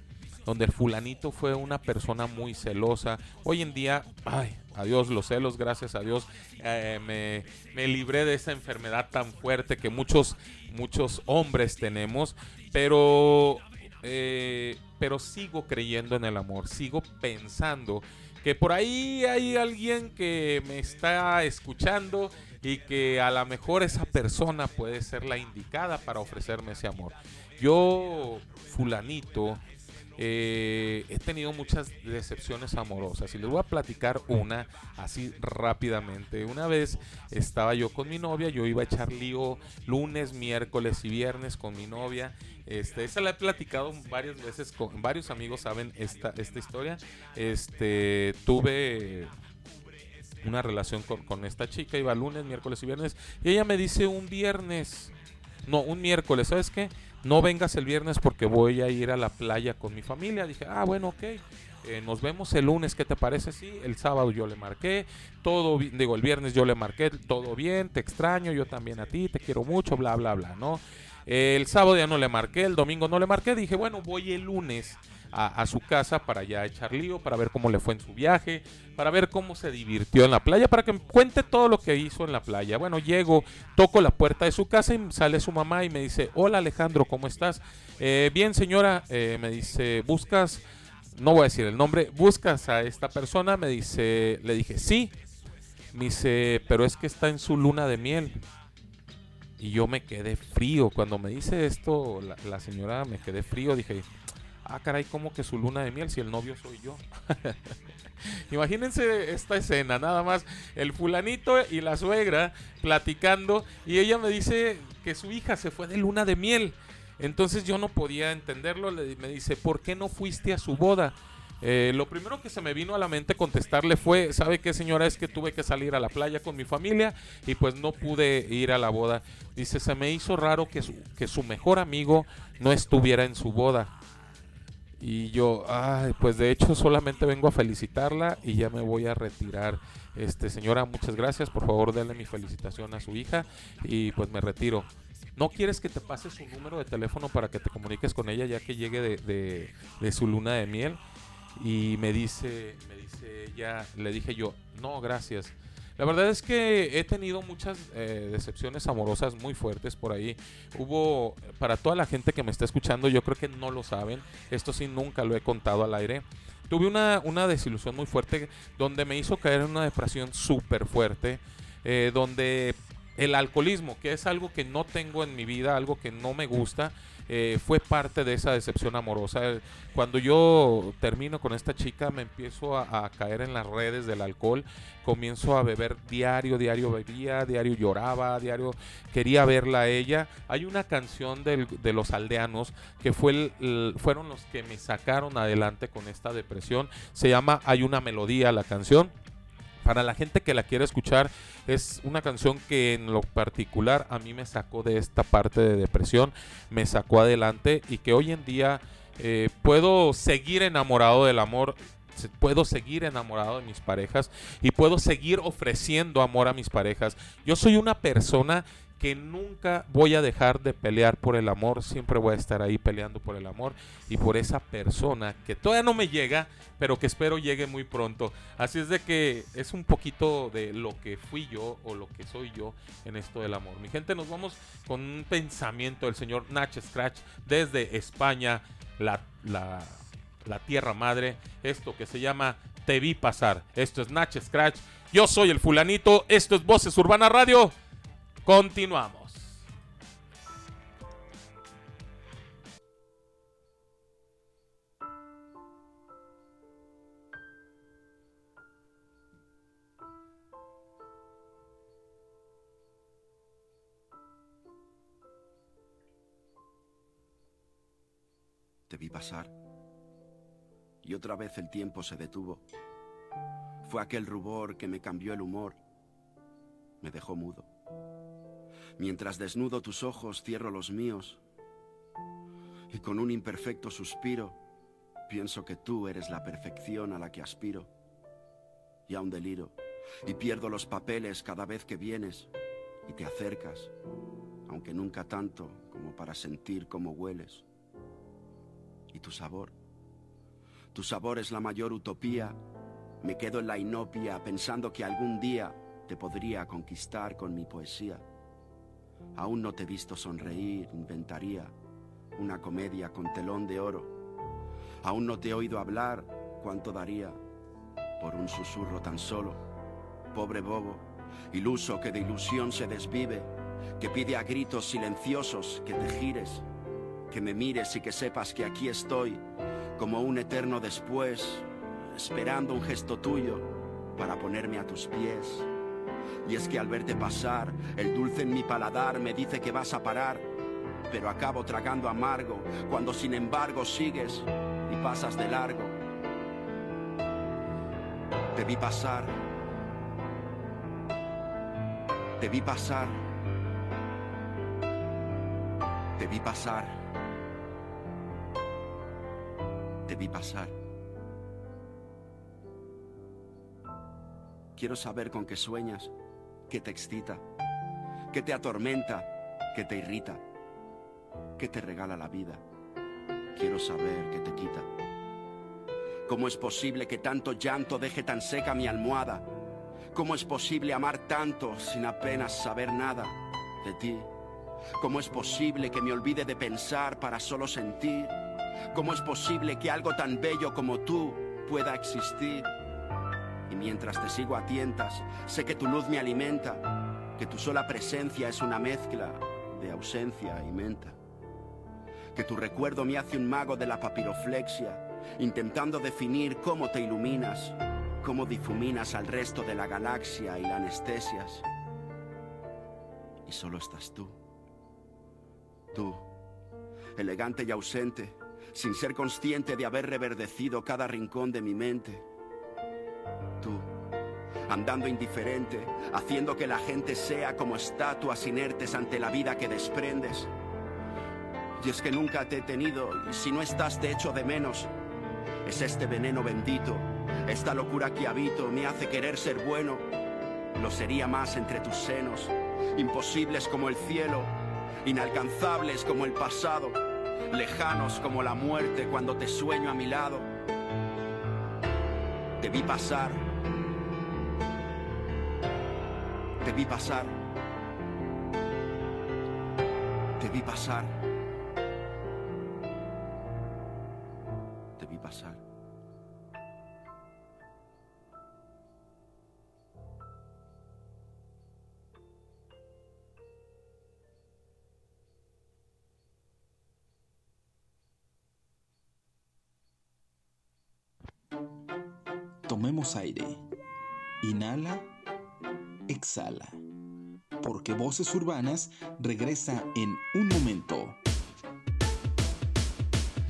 donde el fulanito fue una persona muy celosa. Hoy en día, ay, adiós los celos, gracias a Dios, eh, me, me libré de esa enfermedad tan fuerte que muchos, muchos hombres tenemos, pero, eh, pero sigo creyendo en el amor, sigo pensando que por ahí hay alguien que me está escuchando y que a lo mejor esa persona puede ser la indicada para ofrecerme ese amor. Yo, fulanito, eh, he tenido muchas decepciones amorosas y les voy a platicar una así rápidamente. Una vez estaba yo con mi novia, yo iba a echar lío lunes, miércoles y viernes con mi novia. Este, esa la he platicado varias veces con varios amigos saben esta, esta historia. Este, tuve una relación con, con esta chica, iba lunes, miércoles y viernes, y ella me dice un viernes, no, un miércoles, ¿sabes qué? No vengas el viernes porque voy a ir a la playa con mi familia. Dije, ah, bueno, ok. eh, nos vemos el lunes, ¿qué te parece? Sí, el sábado yo le marqué, todo, digo, el viernes yo le marqué, todo bien, te extraño, yo también a ti, te quiero mucho, bla, bla, bla, ¿no? El sábado ya no le marqué, el domingo no le marqué, dije, bueno, voy el lunes a, su casa para ya echar lío, para ver cómo le fue en su viaje, para ver cómo se divirtió en la playa, para que me cuente todo lo que hizo en la playa. Bueno, llego, toco la puerta de su casa y sale su mamá y me dice, hola Alejandro, ¿cómo estás? "Eh, bien señora, eh, me dice, ¿buscas, no voy a decir el nombre, buscas a esta persona? Me dice, le dije, sí. Me dice, pero es que está en su luna de miel. Y yo me quedé frío. Cuando me dice esto, la señora me quedé frío. Dije, ah, caray, ¿cómo que su luna de miel si el novio soy yo? Imagínense esta escena, nada más el fulanito y la suegra platicando y ella me dice que su hija se fue de luna de miel. Entonces yo no podía entenderlo, me dice, ¿por qué no fuiste a su boda? Eh, lo primero que se me vino a la mente contestarle fue, ¿sabe qué señora? Es que tuve que salir a la playa con mi familia y pues no pude ir a la boda. Dice, se me hizo raro que su mejor amigo no estuviera en su boda. Y yo, ay, pues de hecho solamente vengo a felicitarla y ya me voy a retirar. Este, señora, muchas gracias. Por favor, denle mi felicitación a su hija y pues me retiro. ¿No quieres que te pase su número de teléfono para que te comuniques con ella ya que llegue de, de- de su luna de miel? y me dice, me dice ya, le dije yo, no, gracias. La verdad es que he tenido muchas eh, decepciones amorosas muy fuertes por ahí. Hubo, para toda la gente que me está escuchando, yo creo que no lo saben. Esto sí nunca lo he contado al aire. Tuve una, una desilusión muy fuerte donde me hizo caer en una depresión súper fuerte. eh, donde el alcoholismo, que es algo que no tengo en mi vida, algo que no me gusta, eh, fue parte de esa decepción amorosa. Cuando yo termino con esta chica, me empiezo a, caer en las redes del alcohol, comienzo a beber diario, diario bebía, diario lloraba, diario quería verla a ella. Hay una canción de los aldeanos que fue el- fueron los que me sacaron adelante con esta depresión. Se llama Hay una melodía la canción. Para la gente que la quiere escuchar, es una canción que en lo particular a mí me sacó de esta parte de depresión, me sacó adelante y que hoy en día eh, puedo seguir enamorado del amor, puedo seguir enamorado de mis parejas y puedo seguir ofreciendo amor a mis parejas. Yo soy una persona que nunca voy a dejar de pelear por el amor, siempre voy a estar ahí peleando por el amor y por esa persona que todavía no me llega, pero que espero llegue muy pronto. Así es de que es un poquito de lo que fui yo o lo que soy yo en esto del amor. Mi gente, nos vamos con un pensamiento del señor Nach Scratch desde España, la, la tierra madre, esto que se llama Te vi pasar. Esto es Nach Scratch, yo soy el fulanito, esto es Voces Urbana Radio. Continuamos. Te vi pasar. Y otra vez el tiempo se detuvo. Fue aquel rubor que me cambió el humor. Me dejó mudo. Mientras desnudo tus ojos, cierro los míos. Y con un imperfecto suspiro, pienso que tú eres la perfección a la que aspiro. Y aún deliro. Y pierdo los papeles cada vez que vienes y te acercas, aunque nunca tanto como para sentir cómo hueles y tu sabor. Tu sabor es la mayor utopía. Me quedo en la inopia pensando que algún día te podría conquistar con mi poesía. Aún no te he visto sonreír, inventaría una comedia con telón de oro. Aún no te he oído hablar, cuánto daría por un susurro tan solo. Pobre bobo, iluso que de ilusión se desvive, que pide a gritos silenciosos que te gires que me mires y que sepas que aquí estoy, como un eterno después, esperando un gesto tuyo para ponerme a tus pies. Y es que al verte pasar, el dulce en mi paladar me dice que vas a parar, pero acabo tragando amargo cuando sin embargo sigues y pasas de largo. Te vi pasar, te vi pasar, te vi pasar. Te pasar. Quiero saber con qué sueñas, qué te excita, qué te atormenta, qué te irrita, qué te regala la vida. Quiero saber qué te quita. ¿Cómo es posible que tanto llanto deje tan seca mi almohada? ¿Cómo es posible amar tanto sin apenas saber nada de ti? ¿Cómo es posible que me olvide de pensar para solo sentir? ¿Cómo es posible que algo tan bello como tú pueda existir? Y mientras te sigo a tientas, sé que tu luz me alimenta, que tu sola presencia es una mezcla de ausencia y menta. Que tu recuerdo me hace un mago de la papiroflexia, intentando definir cómo te iluminas, cómo difuminas al resto de la galaxia y la anestesias. Y solo estás tú. Tú, elegante y ausente, sin ser consciente de haber reverdecido cada rincón de mi mente. Tú, andando indiferente, haciendo que la gente sea como estatuas inertes ante la vida que desprendes. Y es que nunca te he tenido, y si no estás te echo de menos. Es este veneno bendito, esta locura que habito, me hace querer ser bueno. Lo sería más entre tus senos, imposibles como el cielo, inalcanzables como el pasado, lejanos como la muerte cuando te sueño a mi lado. Te vi pasar. Te vi pasar. Te vi pasar. Tomemos aire. Inhala. Exhala. Porque Voces Urbanas regresa en un momento.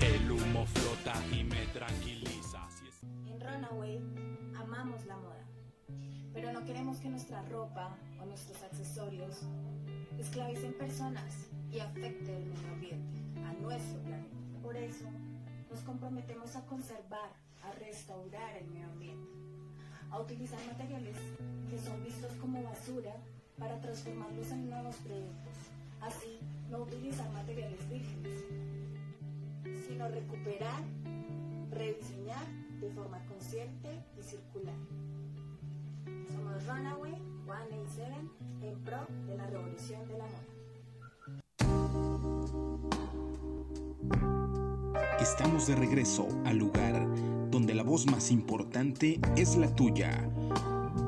El humo flota y me tranquiliza. En Runaway amamos la moda, pero no queremos que nuestra ropa o nuestros accesorios esclavicen personas y afecten el medio ambiente, a nuestro planeta. Por eso nos comprometemos a conservar, a restaurar el medio ambiente, a utilizar materiales que son vistos como basura para transformarlos en nuevos productos. Así, no utilizar materiales vírgenes, sino recuperar, rediseñar de forma consciente y circular. Somos Runaway 187 en pro de la revolución de la moda. Estamos de regreso al lugar donde la voz más importante es la tuya.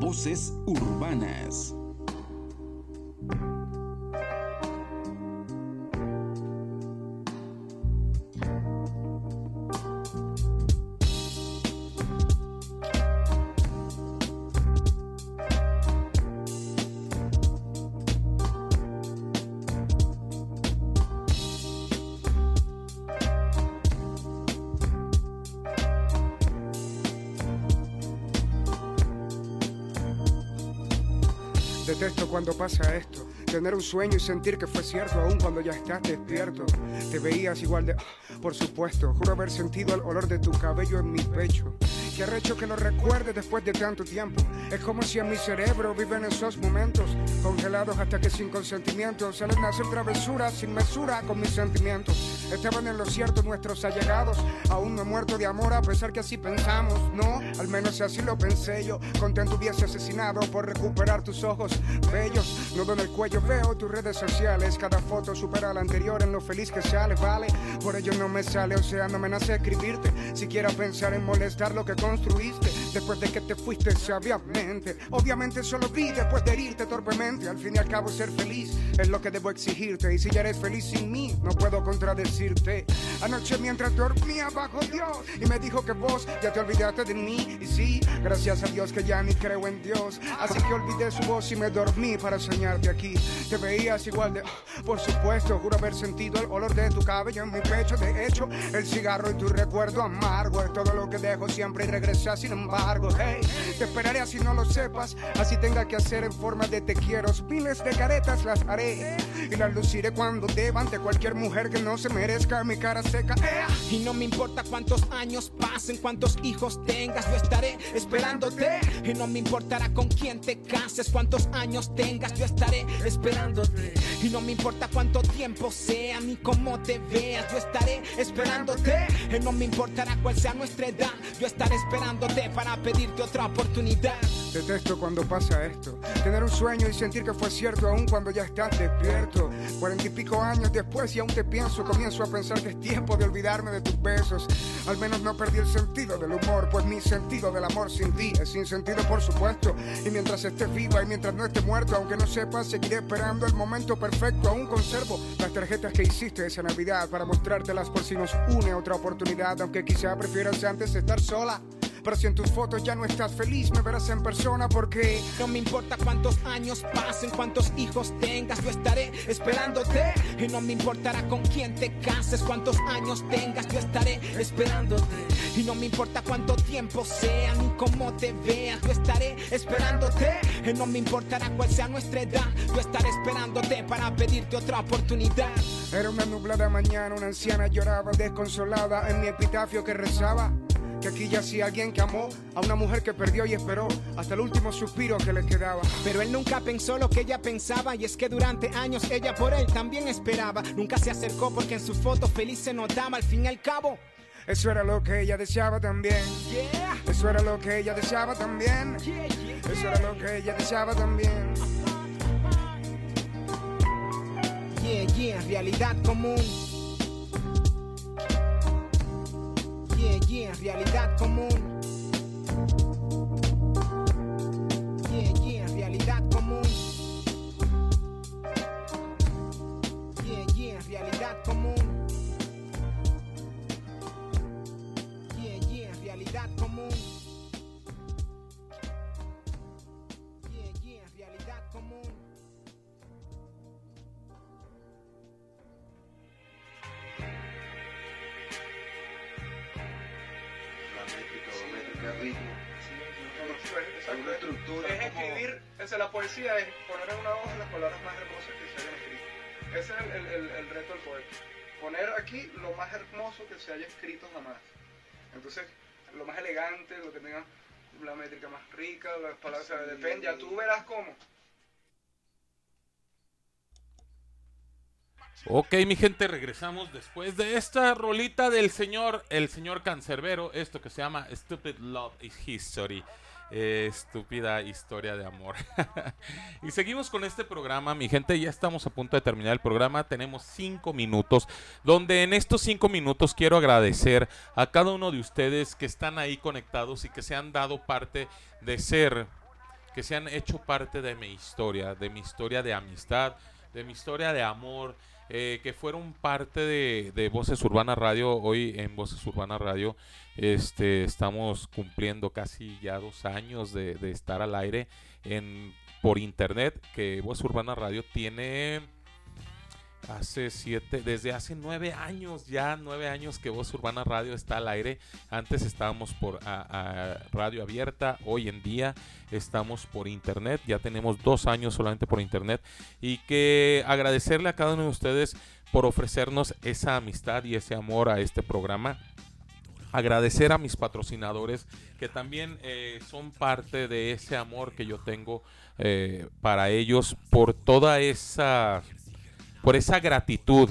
Voces urbanas. Tener un sueño y sentir que fue cierto aún cuando ya estás despierto. Te veías igual de... Por supuesto, juro haber sentido el olor de tu cabello en mi pecho. Qué arrecho que lo recuerde después de tanto tiempo. Es como si en mi cerebro viven esos momentos congelados hasta que sin consentimiento salen a hacer travesuras sin mesura con mis sentimientos. Estaban en lo cierto nuestros allegados. Aún no he muerto de amor a pesar que así pensamos. No, al menos así lo pensé yo. Contento hubiese asesinado por recuperar tus ojos bellos. Nudo en el cuello veo tus redes sociales. Cada foto supera a la anterior en lo feliz que sale, vale. Por ello no me sale, o sea, no me nace escribirte. Siquiera pensar en molestar lo que construiste. Después de que te fuiste sabiamente. Obviamente solo vi después de herirte torpemente. Al fin y al cabo ser feliz es lo que debo exigirte. Y si ya eres feliz sin mí, no puedo contradecirte. Anoche mientras dormía bajo Dios y me dijo que vos ya te olvidaste de mí. Y sí, gracias a Dios que ya ni creo en Dios. Así que olvidé su voz y me dormí para soñarte aquí. Te veías igual de... Por supuesto, juro haber sentido el olor de tu cabello en mi pecho. De hecho, el cigarro y tu recuerdo amargo es todo lo que dejo siempre y regresa sin embargo. Te esperaré así no lo sepas. Así tenga que hacer en forma de te quiero. Miles de caretas las haré y las luciré cuando deba ante cualquier mujer que no se merezca mi cara seca. Y no me importa cuántos años pasen, cuántos hijos tengas, yo estaré esperándote. Y no me importará con quién te cases, cuántos años tengas, yo estaré esperándote. Y no me importa cuánto tiempo sea, ni cómo te veas, yo estaré esperándote. Y no me importará cuál sea nuestra edad, yo estaré esperándote para pedirte otra oportunidad. Detesto cuando pasa esto. Tener un sueño y sentir que fue cierto aún cuando ya estás despierto. Cuarenta y pico años después y aún te pienso, comienzo a pensar que es tiempo de olvidarme de tus besos. Al menos no perdí el sentido del humor, pues mi sentido del amor sin ti es sin sentido, por supuesto. Y mientras estés viva y mientras no esté muerto, aunque no sepas, seguiré esperando el momento perfecto. Aún conservo las tarjetas que hiciste esa Navidad para mostrártelas por si nos une otra oportunidad, aunque quizá prefieras antes estar sola. Pero si en tus fotos ya no estás feliz, me verás en persona porque No me importa cuántos años pasen, cuántos hijos tengas, yo estaré esperándote. Y no me importará con quién te cases, cuántos años tengas, yo estaré esperándote. Y no me importa cuánto tiempo sea, ni cómo te veas, yo estaré esperándote. Y no me importará cuál sea nuestra edad, yo estaré esperándote para pedirte otra oportunidad. Era una nublada mañana, una anciana lloraba desconsolada en mi epitafio que rezaba. Que aquí yacía alguien que amó a una mujer que perdió y esperó hasta el último suspiro que le quedaba. Pero él nunca pensó lo que ella pensaba y es que durante años ella por él también esperaba. Nunca se acercó porque en su foto feliz se notaba al fin y al cabo. Eso era lo que ella deseaba también. Eso era lo que ella deseaba también. Eso era lo que ella deseaba también. Yeah, yeah, realidad común. Yeah, yeah, realidad común. Hermoso que se haya escrito jamás. Entonces, lo más elegante, lo que tenga la métrica más rica, las palabras, o sea, depende, ya tú verás cómo. Ok, mi gente, regresamos después de esta rolita del señor, el señor Cancerbero, esto que se llama Stupid Love is History. Eh, estúpida historia de amor. y seguimos con este programa, mi gente. Ya estamos a punto de terminar el programa. Tenemos cinco minutos. Donde en estos cinco minutos quiero agradecer a cada uno de ustedes que están ahí conectados y que se han dado parte de ser que se han hecho parte de mi historia, de mi historia de amistad, de mi historia de amor, eh, que fueron parte de, de Voces Urbana Radio. Hoy en Voces Urbana Radio este, estamos cumpliendo casi ya dos años de, de estar al aire en, por internet, que Voces Urbana Radio tiene hace siete, desde hace nueve años, ya nueve años que Voz Urbana Radio está al aire. Antes estábamos por radio abierta, hoy en día estamos por internet, ya tenemos dos años solamente por internet. Y que agradecerle a cada uno de ustedes por ofrecernos esa amistad y ese amor a este programa agradecer a mis patrocinadores que también eh, son parte de ese amor que yo tengo eh, para ellos por toda esa por esa gratitud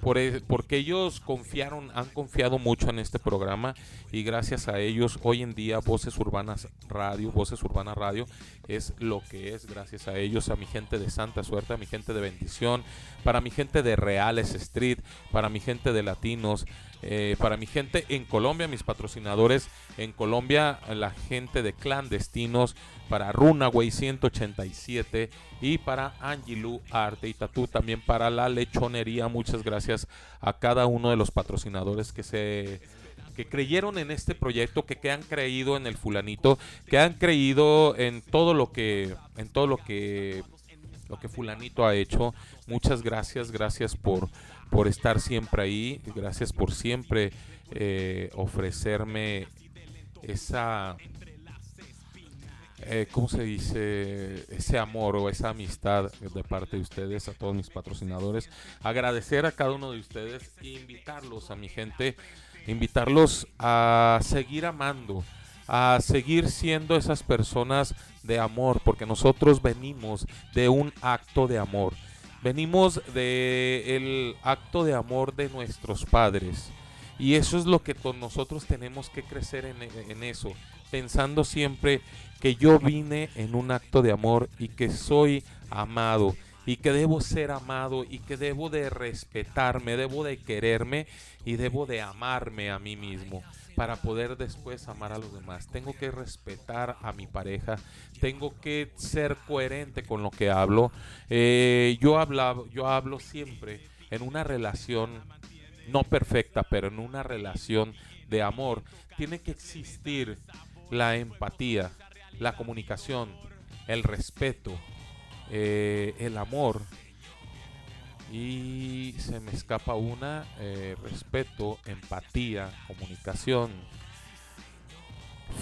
por e- porque ellos confiaron han confiado mucho en este programa y gracias a ellos hoy en día Voces Urbanas Radio Voces Urbanas Radio es lo que es. Gracias a ellos a mi gente de Santa Suerte a mi gente de Bendición para mi gente de Reales Street para mi gente de Latinos eh, para mi gente en Colombia, mis patrocinadores en Colombia, la gente de Clandestinos, para Runaway 187 y para Angilu Arte y Tatú, también para la lechonería. Muchas gracias a cada uno de los patrocinadores que se que creyeron en este proyecto, que, que han creído en el fulanito, que han creído en todo lo que en todo lo que lo que fulanito ha hecho. Muchas gracias, gracias por, por estar siempre ahí, gracias por siempre eh, ofrecerme esa, eh, ¿cómo se dice? Ese amor o esa amistad de parte de ustedes, a todos mis patrocinadores. Agradecer a cada uno de ustedes e invitarlos a mi gente, invitarlos a seguir amando, a seguir siendo esas personas de amor, porque nosotros venimos de un acto de amor. Venimos de el acto de amor de nuestros padres. Y eso es lo que nosotros tenemos que crecer en eso, pensando siempre que yo vine en un acto de amor y que soy amado y que debo ser amado y que debo de respetarme, debo de quererme y debo de amarme a mí mismo para poder después amar a los demás. Tengo que respetar a mi pareja, tengo que ser coherente con lo que hablo. Eh, yo, hablaba, yo hablo siempre en una relación no perfecta, pero en una relación de amor, tiene que existir la empatía, la comunicación, el respeto, eh, el amor. Y se me escapa una, eh, respeto, empatía, comunicación,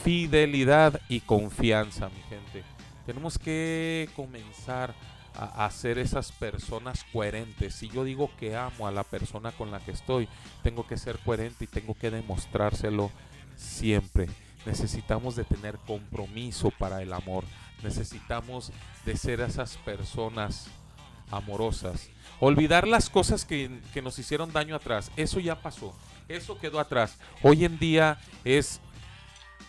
fidelidad y confianza, mi gente. Tenemos que comenzar a, ser esas personas coherentes. Si yo digo que amo a la persona con la que estoy, tengo que ser coherente y tengo que demostrárselo siempre. Necesitamos de tener compromiso para el amor. Necesitamos de ser esas personas amorosas. Olvidar las cosas que, que nos hicieron daño atrás. Eso ya pasó. Eso quedó atrás. Hoy en día es,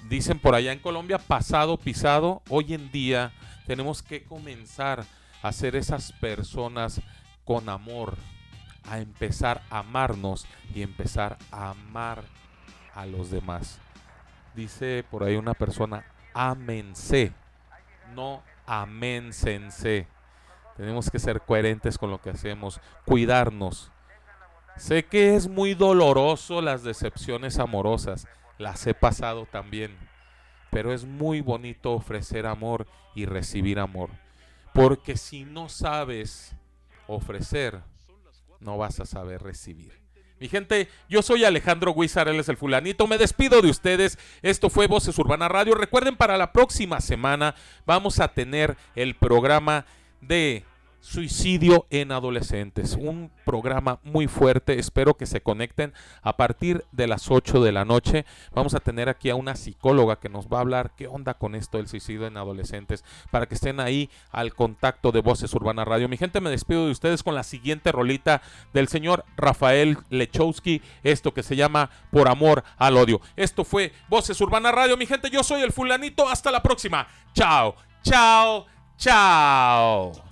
dicen por allá en Colombia, pasado, pisado. Hoy en día tenemos que comenzar a ser esas personas con amor, a empezar a amarnos y empezar a amar a los demás. Dice por ahí una persona, amense, no aménsense. Tenemos que ser coherentes con lo que hacemos, cuidarnos. Sé que es muy doloroso las decepciones amorosas, las he pasado también, pero es muy bonito ofrecer amor y recibir amor. Porque si no sabes ofrecer, no vas a saber recibir. Mi gente, yo soy Alejandro Guizar, el fulanito. Me despido de ustedes. Esto fue Voces Urbana Radio. Recuerden, para la próxima semana vamos a tener el programa de Suicidio en Adolescentes. Un programa muy fuerte. Espero que se conecten a partir de las 8 de la noche. Vamos a tener aquí a una psicóloga que nos va a hablar qué onda con esto del suicidio en adolescentes. Para que estén ahí al contacto de Voces Urbana Radio. Mi gente, me despido de ustedes con la siguiente rolita del señor Rafael Lechowski. Esto que se llama Por Amor al Odio. Esto fue Voces Urbana Radio. Mi gente, yo soy el fulanito. Hasta la próxima. Chao, chao, chao.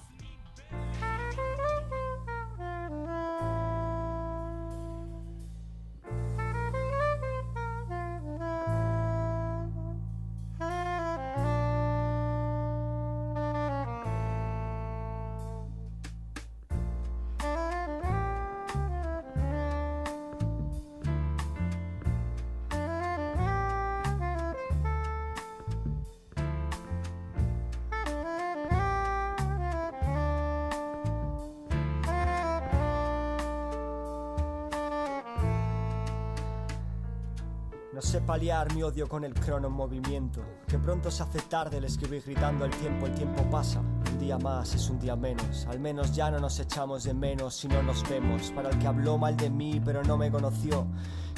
Paliar mi odio con el crono en movimiento. Que pronto se hace tarde el escribir gritando el tiempo, el tiempo pasa. Un día más es un día menos. Al menos ya no nos echamos de menos si no nos vemos. Para el que habló mal de mí pero no me conoció.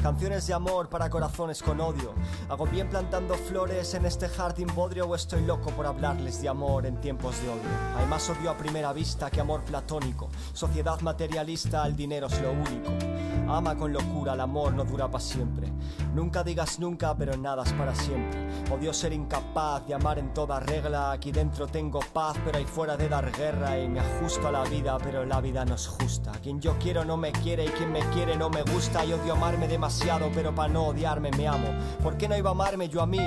Canciones de amor para corazones con odio. Hago bien plantando flores en este jardín bodrio o estoy loco por hablarles de amor en tiempos de odio. Hay más odio a primera vista que amor platónico. Sociedad materialista, el dinero es lo único. Ama con locura, el amor no dura para siempre. Nunca digas nunca, pero nada es para siempre. Odio ser incapaz de amar en toda regla. Aquí dentro tengo paz, pero ahí fuera de dar guerra. Y me ajusto a la vida, pero la vida no es justa. Quien yo quiero no me quiere y quien me quiere no me gusta. Y odio amarme demasiado, pero para no odiarme me amo. ¿Por qué no iba a amarme yo a mí?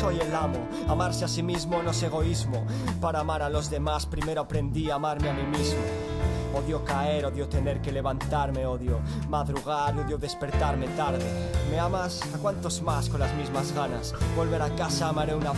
Soy el amo. Amarse a sí mismo no es egoísmo. Para amar a los demás, primero aprendí a amarme a mí mismo. Odio caer, odio tener que levantarme, odio madrugar, odio despertarme tarde. ¿Me amas? ¿A cuántos más con las mismas ganas? Volver a casa, amaré una...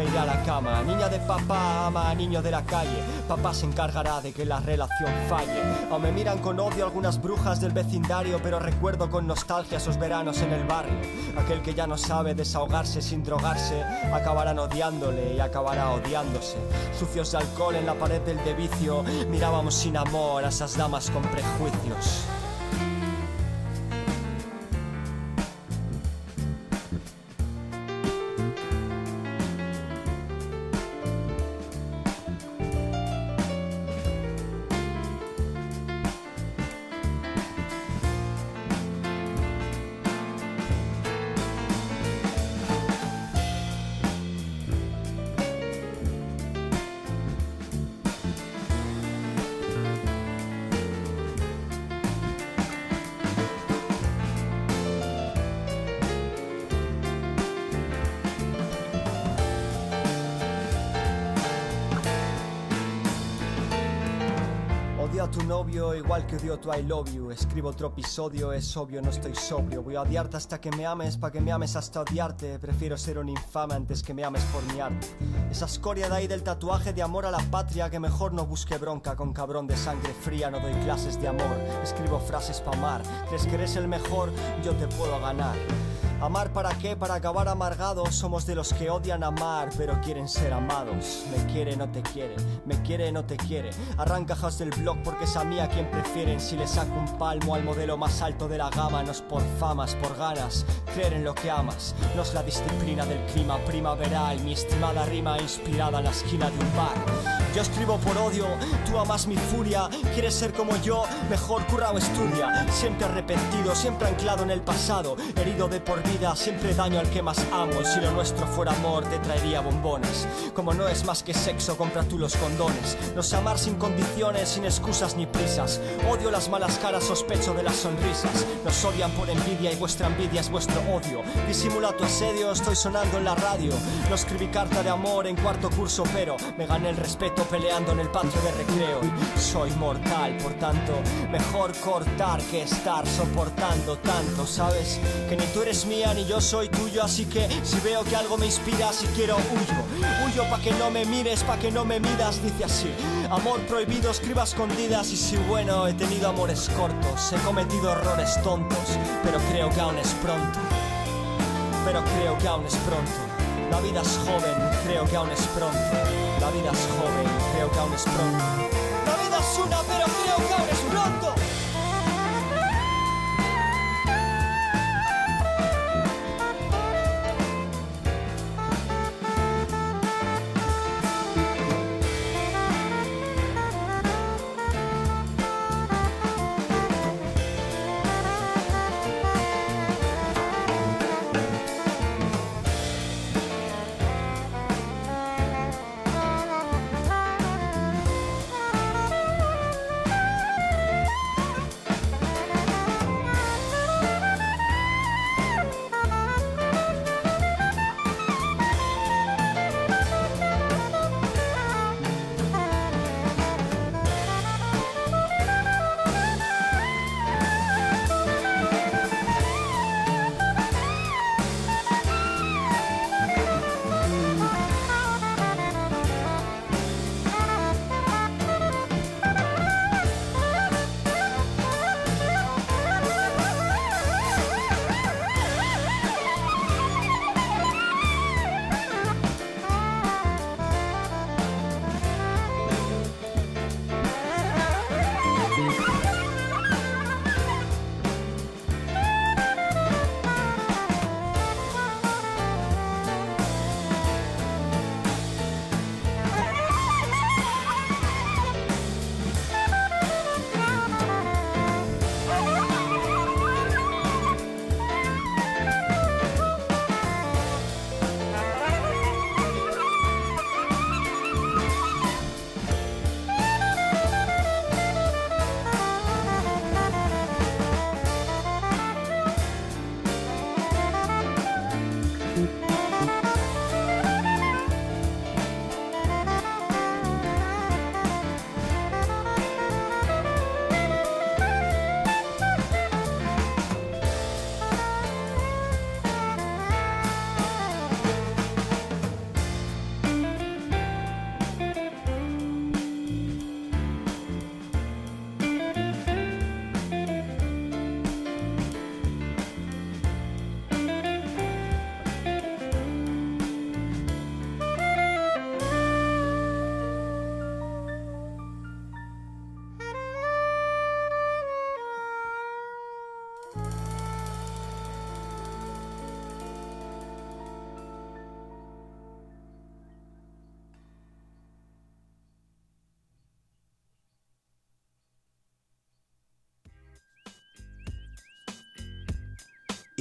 Me a la cama. Niña de papá ama a niño de la calle. Papá se encargará de que la relación falle. O me miran con odio algunas brujas del vecindario, pero recuerdo con nostalgia esos veranos en el barrio. Aquel que ya no sabe desahogarse sin drogarse, acabarán odiándole y acabará odiándose. Sucios de alcohol en la pared del de vicio, mirábamos sin amor a esas damas con prejuicios. Tu I love you. Escribo otro episodio, es obvio, no estoy sobrio. Voy a odiarte hasta que me ames, pa' que me ames hasta odiarte. Prefiero ser un infame antes que me ames por mi arte. Esa escoria de ahí del tatuaje de amor a la patria, que mejor no busque bronca con cabrón de sangre fría. No doy clases de amor, escribo frases pa' amar. ¿Crees que eres el mejor? Yo te puedo ganar. ¿Amar para qué? Para acabar amargados. Somos de los que odian amar, pero quieren ser amados. Me quiere, no te quiere. Me quiere, no te quiere. Arranca house del blog porque es a mí a quien prefieren. Si le saco un palmo al modelo más alto de la gama, no es por famas, por ganas. Creer en lo que amas. No es la disciplina del clima primaveral. Mi estimada rima inspirada en la esquina de un bar. Yo escribo por odio, tú amas mi furia. Quieres ser como yo, mejor curra o estudia. Siempre arrepentido, siempre anclado en el pasado. Herido de por vida, siempre daño al que más amo. Y si lo nuestro fuera amor, te traería bombones. Como no es más que sexo, compra tú los condones. No sé amar sin condiciones, sin excusas ni prisas. Odio las malas caras, sospecho de las sonrisas. Nos odian por envidia y vuestra envidia es vuestro odio. Disimula tu asedio, estoy sonando en la radio. No escribí carta de amor en cuarto curso, pero me gané el respeto peleando en el patio de recreo. Y soy mortal, por tanto, mejor cortar que estar soportando tanto, ¿sabes? Que ni tú eres mía ni yo soy tuyo, así que si veo que algo me inspira, si quiero huyo. Huyo pa' que no me mires, pa' que no me midas, dice así. Amor prohibido, escriba escondidas y si bueno, he tenido amores cortos, he cometido errores tontos, pero creo que aún es pronto. Pero creo que aún es pronto. La vida es joven, creo que aún es pronto. La vida es joven, creo que aún es pronto. La vida es una, pero creo que